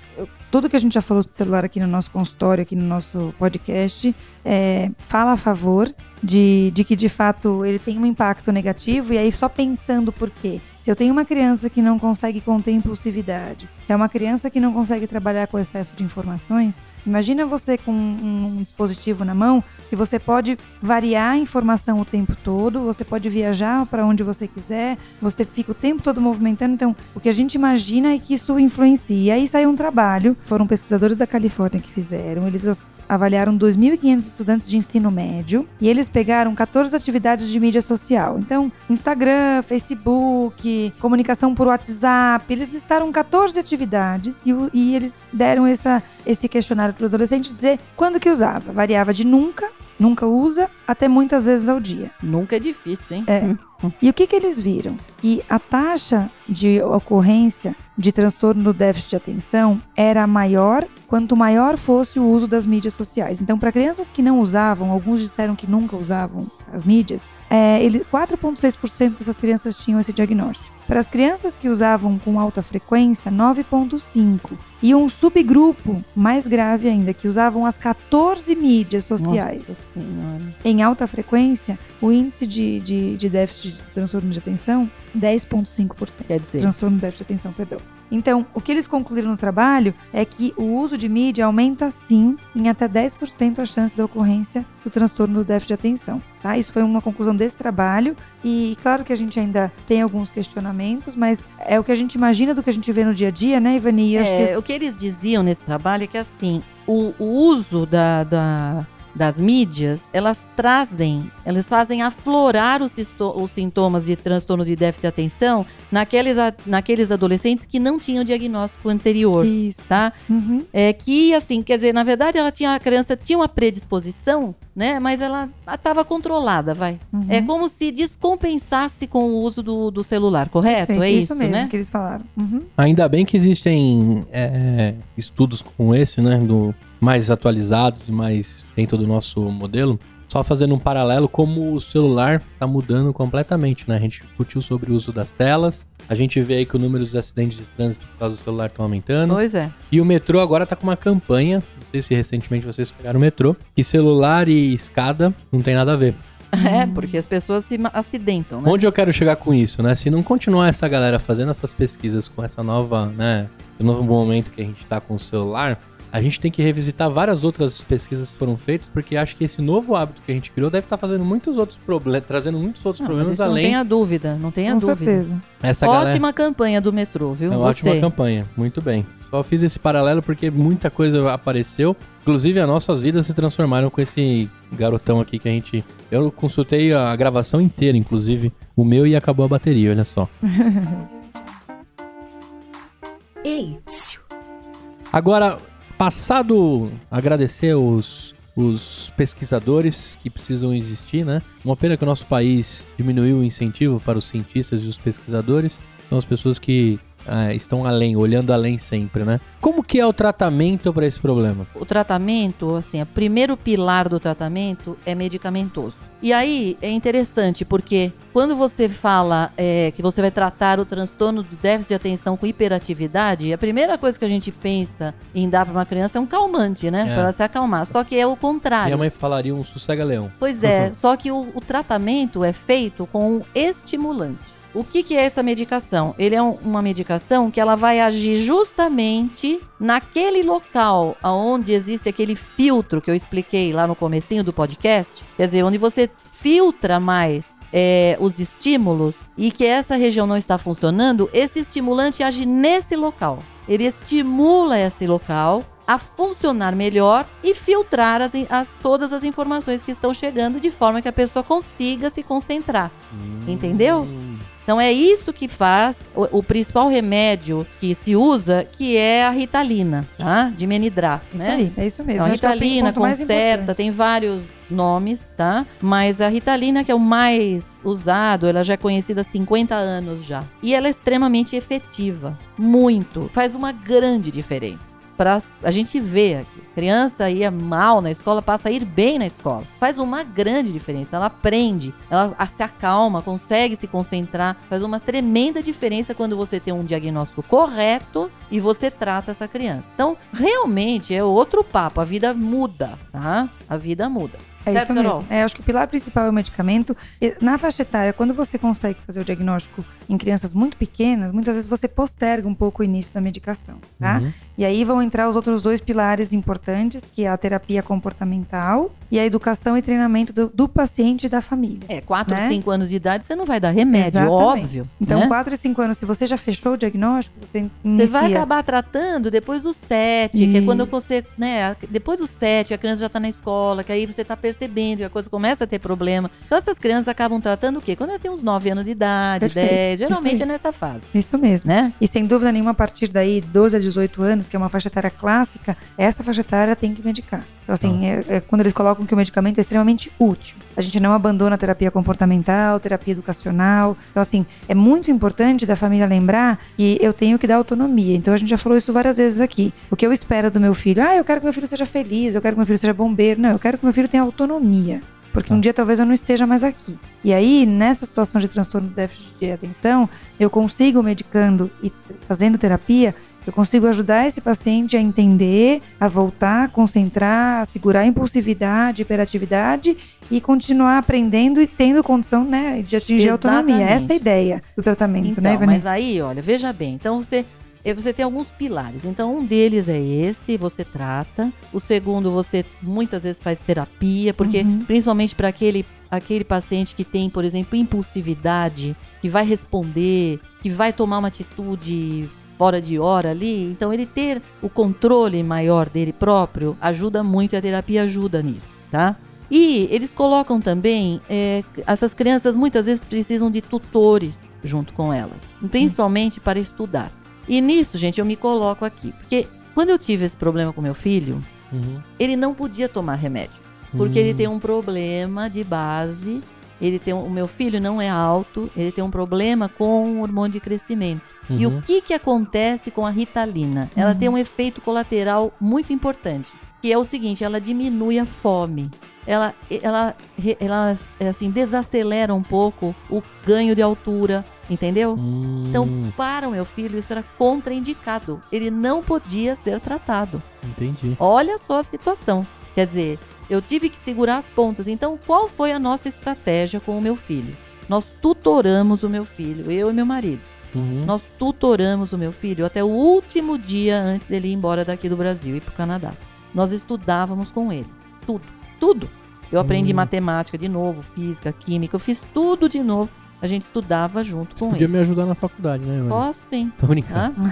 Tudo que a gente já falou de celular aqui no nosso consultório, aqui no nosso podcast, é, fala a favor de, de que de fato ele tem um impacto negativo. E aí, só pensando por quê? Se eu tenho uma criança que não consegue conter impulsividade, é uma criança que não consegue trabalhar com excesso de informações, imagina você com um, dispositivo na mão que você pode variar a informação o tempo todo, você pode viajar para onde você quiser, você fica o tempo todo movimentando. Então, o que a gente imagina é que isso influencia. E aí saiu um trabalho, foram pesquisadores da Califórnia que fizeram, eles avaliaram 2.500 estudantes de ensino médio e eles pegaram 14 atividades de mídia social. Então, Instagram, Facebook, comunicação por WhatsApp, eles listaram 14 atividades e, e eles deram essa, esse questionário para o adolescente dizer quando que usava. Variava de nunca, nunca usa, até muitas vezes ao dia. Nunca é difícil, hein? É. E o que, que eles viram? Que a taxa de ocorrência de transtorno do déficit de atenção era maior quanto maior fosse o uso das mídias sociais. Então, para crianças que não usavam, alguns disseram que nunca usavam as mídias, é, ele, 4,6% dessas crianças tinham esse diagnóstico. Para as crianças que usavam com alta frequência, 9,5%. E um subgrupo mais grave ainda, que usavam as 14 mídias sociais em alta frequência, o índice de, de, de déficit de transtorno de atenção, 10,5%. Quer dizer, Transtorno de déficit de atenção, perdão. Então, o que eles concluíram no trabalho é que o uso de mídia aumenta sim em até 10% a chance da ocorrência do transtorno do déficit de atenção. Tá? Isso foi uma conclusão desse trabalho e claro que a gente ainda tem alguns questionamentos, mas é o que a gente imagina do que a gente vê no dia a dia, né, Ivani? É, que o que eles diziam nesse trabalho é que assim, o, o uso da, da- das mídias, elas trazem, elas fazem aflorar os, os sintomas de transtorno de déficit de atenção naqueles, a- naqueles adolescentes que não tinham diagnóstico anterior, isso. tá? Uhum. É que, assim, quer dizer, na verdade, ela tinha, a criança tinha uma predisposição, né? Mas ela estava controlada, vai. Uhum. É como se descompensasse com o uso do, do celular, correto? Perfeito, é isso, mesmo né? que eles falaram. Uhum. Ainda bem que existem é, estudos como esse, né? Do, mais atualizados e mais dentro do nosso modelo. Só fazendo um paralelo, como o celular está mudando completamente, né? A gente discutiu sobre o uso das telas. A gente vê aí que o número de acidentes de trânsito por causa do celular estão aumentando. Pois é. E o metrô agora tá com uma campanha, não sei se recentemente vocês pegaram o metrô, que celular e escada não tem nada a ver. É, porque as pessoas se acidentam, né? Onde eu quero chegar com isso, né? Se não continuar essa galera fazendo essas pesquisas com essa nova, né, esse novo momento que a gente tá com o celular, a gente tem que revisitar várias outras pesquisas que foram feitas, porque acho que esse novo hábito que a gente criou deve estar fazendo muitos outros problemas, trazendo muitos outros Não, mas problemas isso não além tenha dúvida, não tenha Com dúvida. certeza. essa galera. Ótima campanha do metrô, viu? É uma Gostei. ótima campanha, muito bem. Só fiz esse paralelo porque muita coisa apareceu. Inclusive, as nossas vidas se transformaram com esse garotão aqui que a gente. Eu consultei a gravação inteira, inclusive, o meu, e acabou a bateria, olha só. Ei, psiu. Agora, passado agradecer os, os pesquisadores que precisam existir, né? Uma pena que o nosso país diminuiu o incentivo para os cientistas e os pesquisadores. São as pessoas que ah, estão além, olhando além sempre, né? Como que é o tratamento para esse problema? O tratamento, assim, o primeiro pilar do tratamento é medicamentoso. E aí é interessante porque quando você fala é, que você vai tratar o transtorno do déficit de atenção com hiperatividade, a primeira coisa que a gente pensa em dar para uma criança é um calmante, né? É. Para ela se acalmar. Só que é o contrário. Minha mãe falaria um sossega-leão. Pois é, só que o, o tratamento é feito com um estimulante. O que, que é essa medicação? Ele é um- uma medicação que ela vai agir justamente naquele local onde existe aquele filtro que eu expliquei lá no comecinho do podcast. Quer dizer, onde você filtra mais é, os estímulos e que essa região não está funcionando, esse estimulante age nesse local. Ele estimula esse local a funcionar melhor e filtrar as, as- todas as informações que estão chegando de forma que a pessoa consiga se concentrar. Entendeu? Então é isso que faz o, o principal remédio que se usa, que é a ritalina, tá? De menidrar, Isso né? aí, é isso mesmo. Então, a é Ritalina, Concerta, importante. tem vários nomes, tá? Mas a Ritalina, que é o mais usado, ela já é conhecida há 50 anos já. E ela é extremamente efetiva. Muito. Faz uma grande diferença. Pra, a gente vê aqui. Criança ia mal na escola, passa a ir bem na escola. Faz uma grande diferença. Ela aprende, ela a- se acalma, consegue se concentrar. Faz uma tremenda diferença quando você tem um diagnóstico correto e você trata essa criança. Então, realmente é outro papo. A vida muda, tá? A vida muda. É Certo, isso mesmo. É, acho que o pilar principal é o medicamento. E Na faixa etária, quando você consegue fazer o diagnóstico em crianças muito pequenas, muitas vezes você posterga um pouco o início da medicação, tá? Uhum. E aí vão entrar os outros dois pilares importantes, que é a terapia comportamental e a educação e treinamento do, do paciente e da família. É, 4, Né? 5 anos de idade, você não vai dar remédio, Exatamente. óbvio. Então, né? 4 e 5 anos, se você já fechou o diagnóstico, você Você inicia. vai acabar tratando depois do 7, que é quando você, né, depois do 7, a criança já tá na escola, que aí você tá percebendo que a coisa começa a ter problema. Então essas crianças acabam tratando o quê? Quando ela tem uns 9 anos de idade, Perfeito, 10, isso geralmente é nessa fase, Isso mesmo. né? E sem dúvida nenhuma, a partir daí, 12 a 18 anos, que é uma faixa etária clássica, essa faixa etária tem que medicar. Então, assim, é- é quando eles colocam que o medicamento é extremamente útil. A gente não abandona a terapia comportamental, terapia educacional. Então, assim, é muito importante da família lembrar que eu tenho que dar autonomia. Então, a gente já falou isso várias vezes aqui. O que eu espero do meu filho? Ah, eu quero que meu filho seja feliz, eu quero que meu filho seja bombeiro. Não, eu quero que meu filho tenha autonomia. Porque um dia talvez eu não esteja mais aqui. E aí, nessa situação de transtorno de déficit de atenção, eu consigo, medicando e fazendo terapia, eu consigo ajudar esse paciente a entender, a voltar, a concentrar, a segurar a impulsividade, hiperatividade e continuar aprendendo e tendo condição né, de atingir a autonomia. Exatamente. Essa é a ideia do tratamento, Então, né, Ivani? mas aí, olha, veja bem. Então você você tem alguns pilares. Então, um deles é esse, você trata. O segundo, você muitas vezes faz terapia, porque Uhum. principalmente para aquele aquele paciente que tem, por exemplo, impulsividade, que vai responder, que vai tomar uma atitude fora de hora ali, então ele ter o controle maior dele próprio ajuda muito e a terapia ajuda nisso, tá? E eles colocam também, é, essas crianças muitas vezes precisam de tutores junto com elas, principalmente para estudar. E nisso, gente, eu me coloco aqui, porque quando eu tive esse problema com meu filho, Uhum. ele não podia tomar remédio, porque Hum. ele tem um problema de base. Ele tem um- o meu filho não é alto, ele tem um problema com o hormônio de crescimento. E Uhum. o que que acontece com a Ritalina? Ela Uhum. tem um efeito colateral muito importante, que é o seguinte, ela diminui a fome. Ela, ela, ela é, assim, desacelera um pouco o ganho de altura, entendeu? Hum, Então, para o meu filho, isso era contraindicado. Ele não podia ser tratado. entendi. Olha só a situação. Quer dizer, eu tive que segurar as pontas. Então, qual foi a nossa estratégia com o meu filho? Nós tutoramos o meu filho, eu e meu marido. Uhum. Nós tutoramos o meu filho até o último dia antes dele ir embora daqui do Brasil e para o Canadá. Nós estudávamos com ele. Tudo, tudo. Eu aprendi Hum. matemática de novo, física, química, eu fiz tudo de novo. A gente estudava junto com Podia ele. me ajudar na faculdade, né, mano? Posso sim. Tô brincando.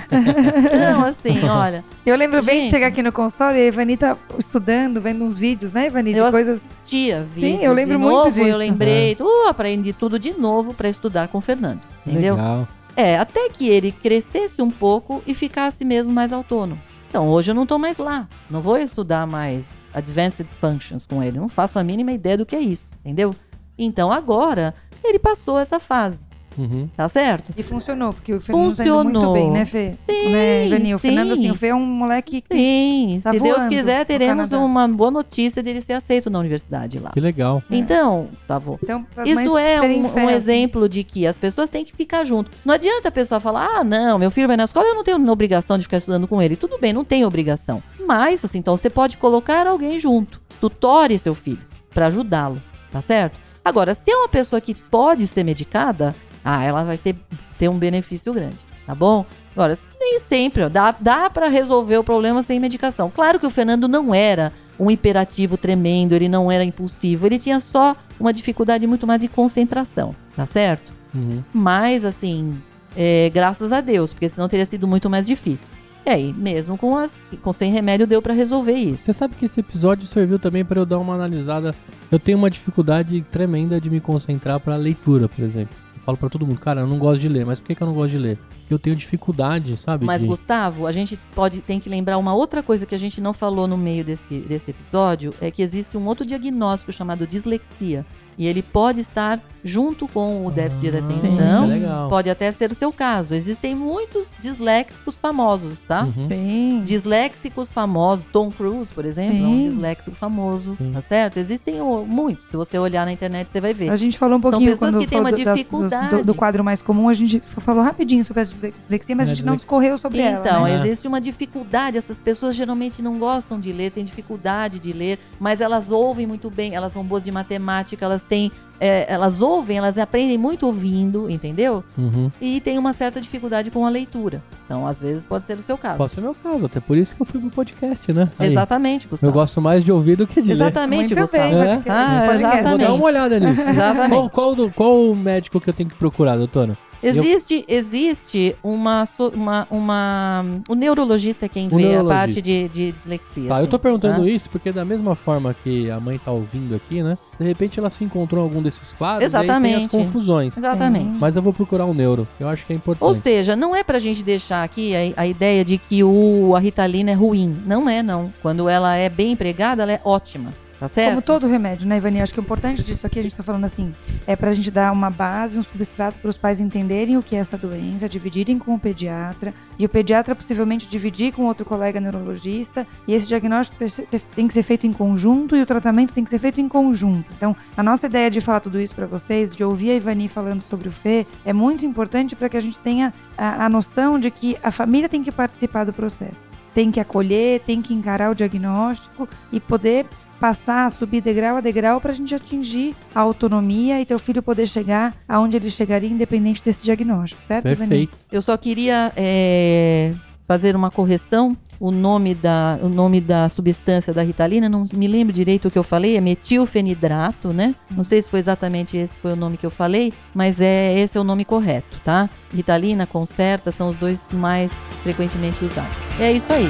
Não, assim, olha, Eu lembro bem de Gente. chegar aqui no consultório e a Ivani tá estudando, vendo uns vídeos, né, Ivani? De Eu coisas. tia, Sim, vídeos eu lembro de muito novo, disso. Eu lembrei, uh, aprendi tudo de novo pra estudar com o Fernando, entendeu? Legal. É, até que ele crescesse um pouco e ficasse mesmo mais autônomo. Então, hoje eu não tô mais lá. Não vou estudar mais Advanced Functions com ele. Não faço a mínima ideia do que é isso, entendeu? Então, agora, ele passou essa fase, Uhum. tá certo? E funcionou, porque o Fernando tá indo muito Funcionou. bem, né, Fê? Sim, né, Ivani? O sim. Fernando, assim, o Fê é um moleque que. Sim, Tá se Deus quiser, teremos uma boa notícia dele ser aceito na universidade lá. Que legal. É. Então, Gustavo, Então, Isso é um, um exemplo de que as pessoas têm que ficar junto. Não adianta a pessoa falar, ah, não, meu filho vai na escola, eu não tenho obrigação de ficar estudando com ele. Tudo bem, não tem obrigação. Mas, assim, então você pode colocar alguém junto. Tutore seu filho para ajudá-lo, tá certo? Agora, se é uma pessoa que pode ser medicada, ah, ela vai ter, ter um benefício grande, tá bom? Agora, nem sempre, ó, dá, dá para resolver o problema sem medicação. Claro que o Fernando não era um hiperativo tremendo, ele não era impulsivo, ele tinha só uma dificuldade muito mais de concentração, tá certo? Uhum. Mas, assim, é, graças a Deus, porque senão teria sido muito mais difícil. E aí, mesmo com, as, com sem remédio, deu para resolver isso. Você sabe que esse episódio serviu também para eu dar uma analisada. Eu tenho uma dificuldade tremenda de me concentrar para leitura, por exemplo. Eu falo para todo mundo, cara, eu não gosto de ler. Mas por que, que eu não gosto de ler? Porque eu tenho dificuldade, sabe? Mas, de... Gustavo, a gente pode tem que lembrar uma outra coisa que a gente não falou no meio desse, desse episódio, é que existe um outro diagnóstico chamado dislexia. E ele pode estar junto com o déficit de Ah, atenção. isso é legal. Pode até ser o seu caso. Existem muitos disléxicos famosos, tá? Uhum. Sim. Disléxicos famosos, Tom Cruise, por exemplo, é um Sim. disléxico famoso, Sim. tá certo? Existem muitos. Se você olhar na internet, você vai ver. A gente falou um pouquinho pessoas quando que têm uma do, das- dificuldade. do, do quadro mais comum, a gente falou rapidinho sobre a dislexia, mas É, a gente não discorreu sobre ela. Então, né? existe uma dificuldade. Essas pessoas geralmente não gostam de ler, têm dificuldade de ler, mas elas ouvem muito bem, elas são boas de matemática, elas têm. é, elas ouvem, elas aprendem muito ouvindo, entendeu? Uhum. E tem uma certa dificuldade com a leitura. Então, às vezes, pode ser o seu caso. Pode ser meu caso, até por isso que eu fui pro podcast, né? Aí. Exatamente, Eu Gustavo. gosto mais de ouvir do que de ler. Exatamente, Gustavo. bem, É? podcast. Ah, podcast. Vou exatamente. dar uma olhada nisso. Exatamente. Qual, qual, qual médico que eu tenho que procurar, doutora? Existe, existe uma, uma, uma. O neurologista é quem O vê a parte de, de dislexia. Tá, eu tô assim, perguntando tá? isso porque da mesma forma que a mãe tá ouvindo aqui, né? De repente ela se encontrou em algum desses quadros e aí tem Exatamente. as confusões. Exatamente. Mas eu vou procurar um neuro. Eu acho que é importante. Ou seja, não é pra gente deixar aqui a, a ideia de que o, a Ritalina é ruim. Não é, não. Quando ela é bem empregada, ela é ótima. Tá certo? Como todo remédio, né, Ivani? Acho que o importante disso aqui, a gente tá falando assim, é pra gente dar uma base, um substrato para os pais entenderem o que é essa doença, dividirem com o pediatra, e o pediatra possivelmente dividir com outro colega neurologista, e esse diagnóstico tem que ser feito em conjunto e o tratamento tem que ser feito em conjunto. Então, a nossa ideia de falar tudo isso para vocês, de ouvir a Ivani falando sobre o Fê, é muito importante para que a gente tenha a, a noção de que a família tem que participar do processo. Tem que acolher, tem que encarar o diagnóstico e poder passar, subir degrau a degrau para a gente atingir a autonomia e teu filho poder chegar aonde ele chegaria independente desse diagnóstico, certo? Perfeito. Eu só queria é, fazer uma correção. O nome, da, o nome da substância da Ritalina, não me lembro direito o que eu falei, é metilfenidrato, né? Não sei se foi exatamente esse foi o nome que eu falei, mas é esse é o nome correto, tá? Ritalina, Concerta, são os dois mais frequentemente usados. É isso aí.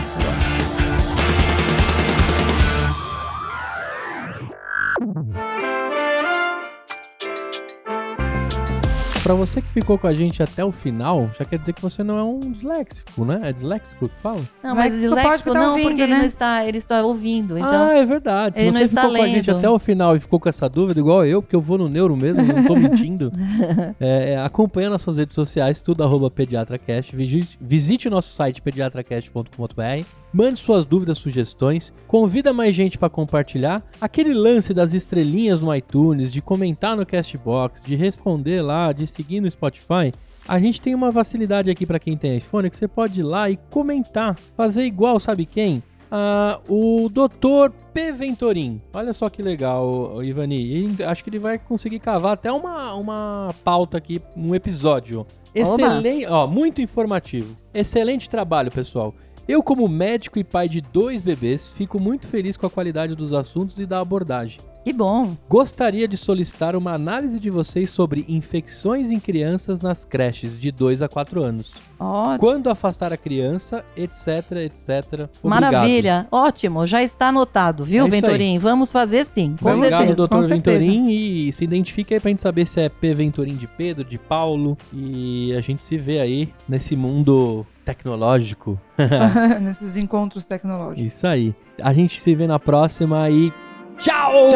Pra você que ficou com a gente até o final, já quer dizer que você não é um disléxico, né? É disléxico que fala? Não, mas Disléxico não, ouvindo, porque ele né? não está, ele está ouvindo, então... ah, é verdade. Se ele você não está ficou com a gente lendo. até o final e ficou com essa dúvida, igual eu, porque eu vou no neuro mesmo, não tô mentindo. é, é, acompanha nossas redes sociais, tudo arroba pediatracast. Visite, visite o nosso site pediatracast.com.br. Mande suas dúvidas, sugestões. Convida mais gente pra compartilhar. Aquele lance das estrelinhas no iTunes, de comentar no Castbox, de responder lá, de seguir no Spotify. A gente tem uma facilidade aqui pra quem tem iPhone que você pode ir lá e comentar, fazer igual, sabe quem? Ah, o Dr. P. Ventorim. Olha só que legal, Ivani. E acho que ele vai conseguir cavar até uma, uma pauta aqui, um episódio. Excelente, ó, muito informativo. Excelente trabalho, pessoal. Eu, como médico e pai de dois bebês, fico muito feliz com a qualidade dos assuntos e da abordagem. Que bom. Gostaria de solicitar uma análise de vocês sobre infecções em crianças nas creches de 2 a 4 anos. Ótimo. Quando afastar a criança, etc, etc. Obrigado. Maravilha. Ótimo. Já está anotado, viu, É. Venturim? Vamos fazer sim. Com Obrigado, certeza. doutor com certeza. Venturim. E se identifica aí pra gente saber se é P Venturim de Pedro, de Paulo. E a gente se vê aí nesse mundo tecnológico. Nesses encontros tecnológicos. Isso aí. A gente se vê na próxima e 加油。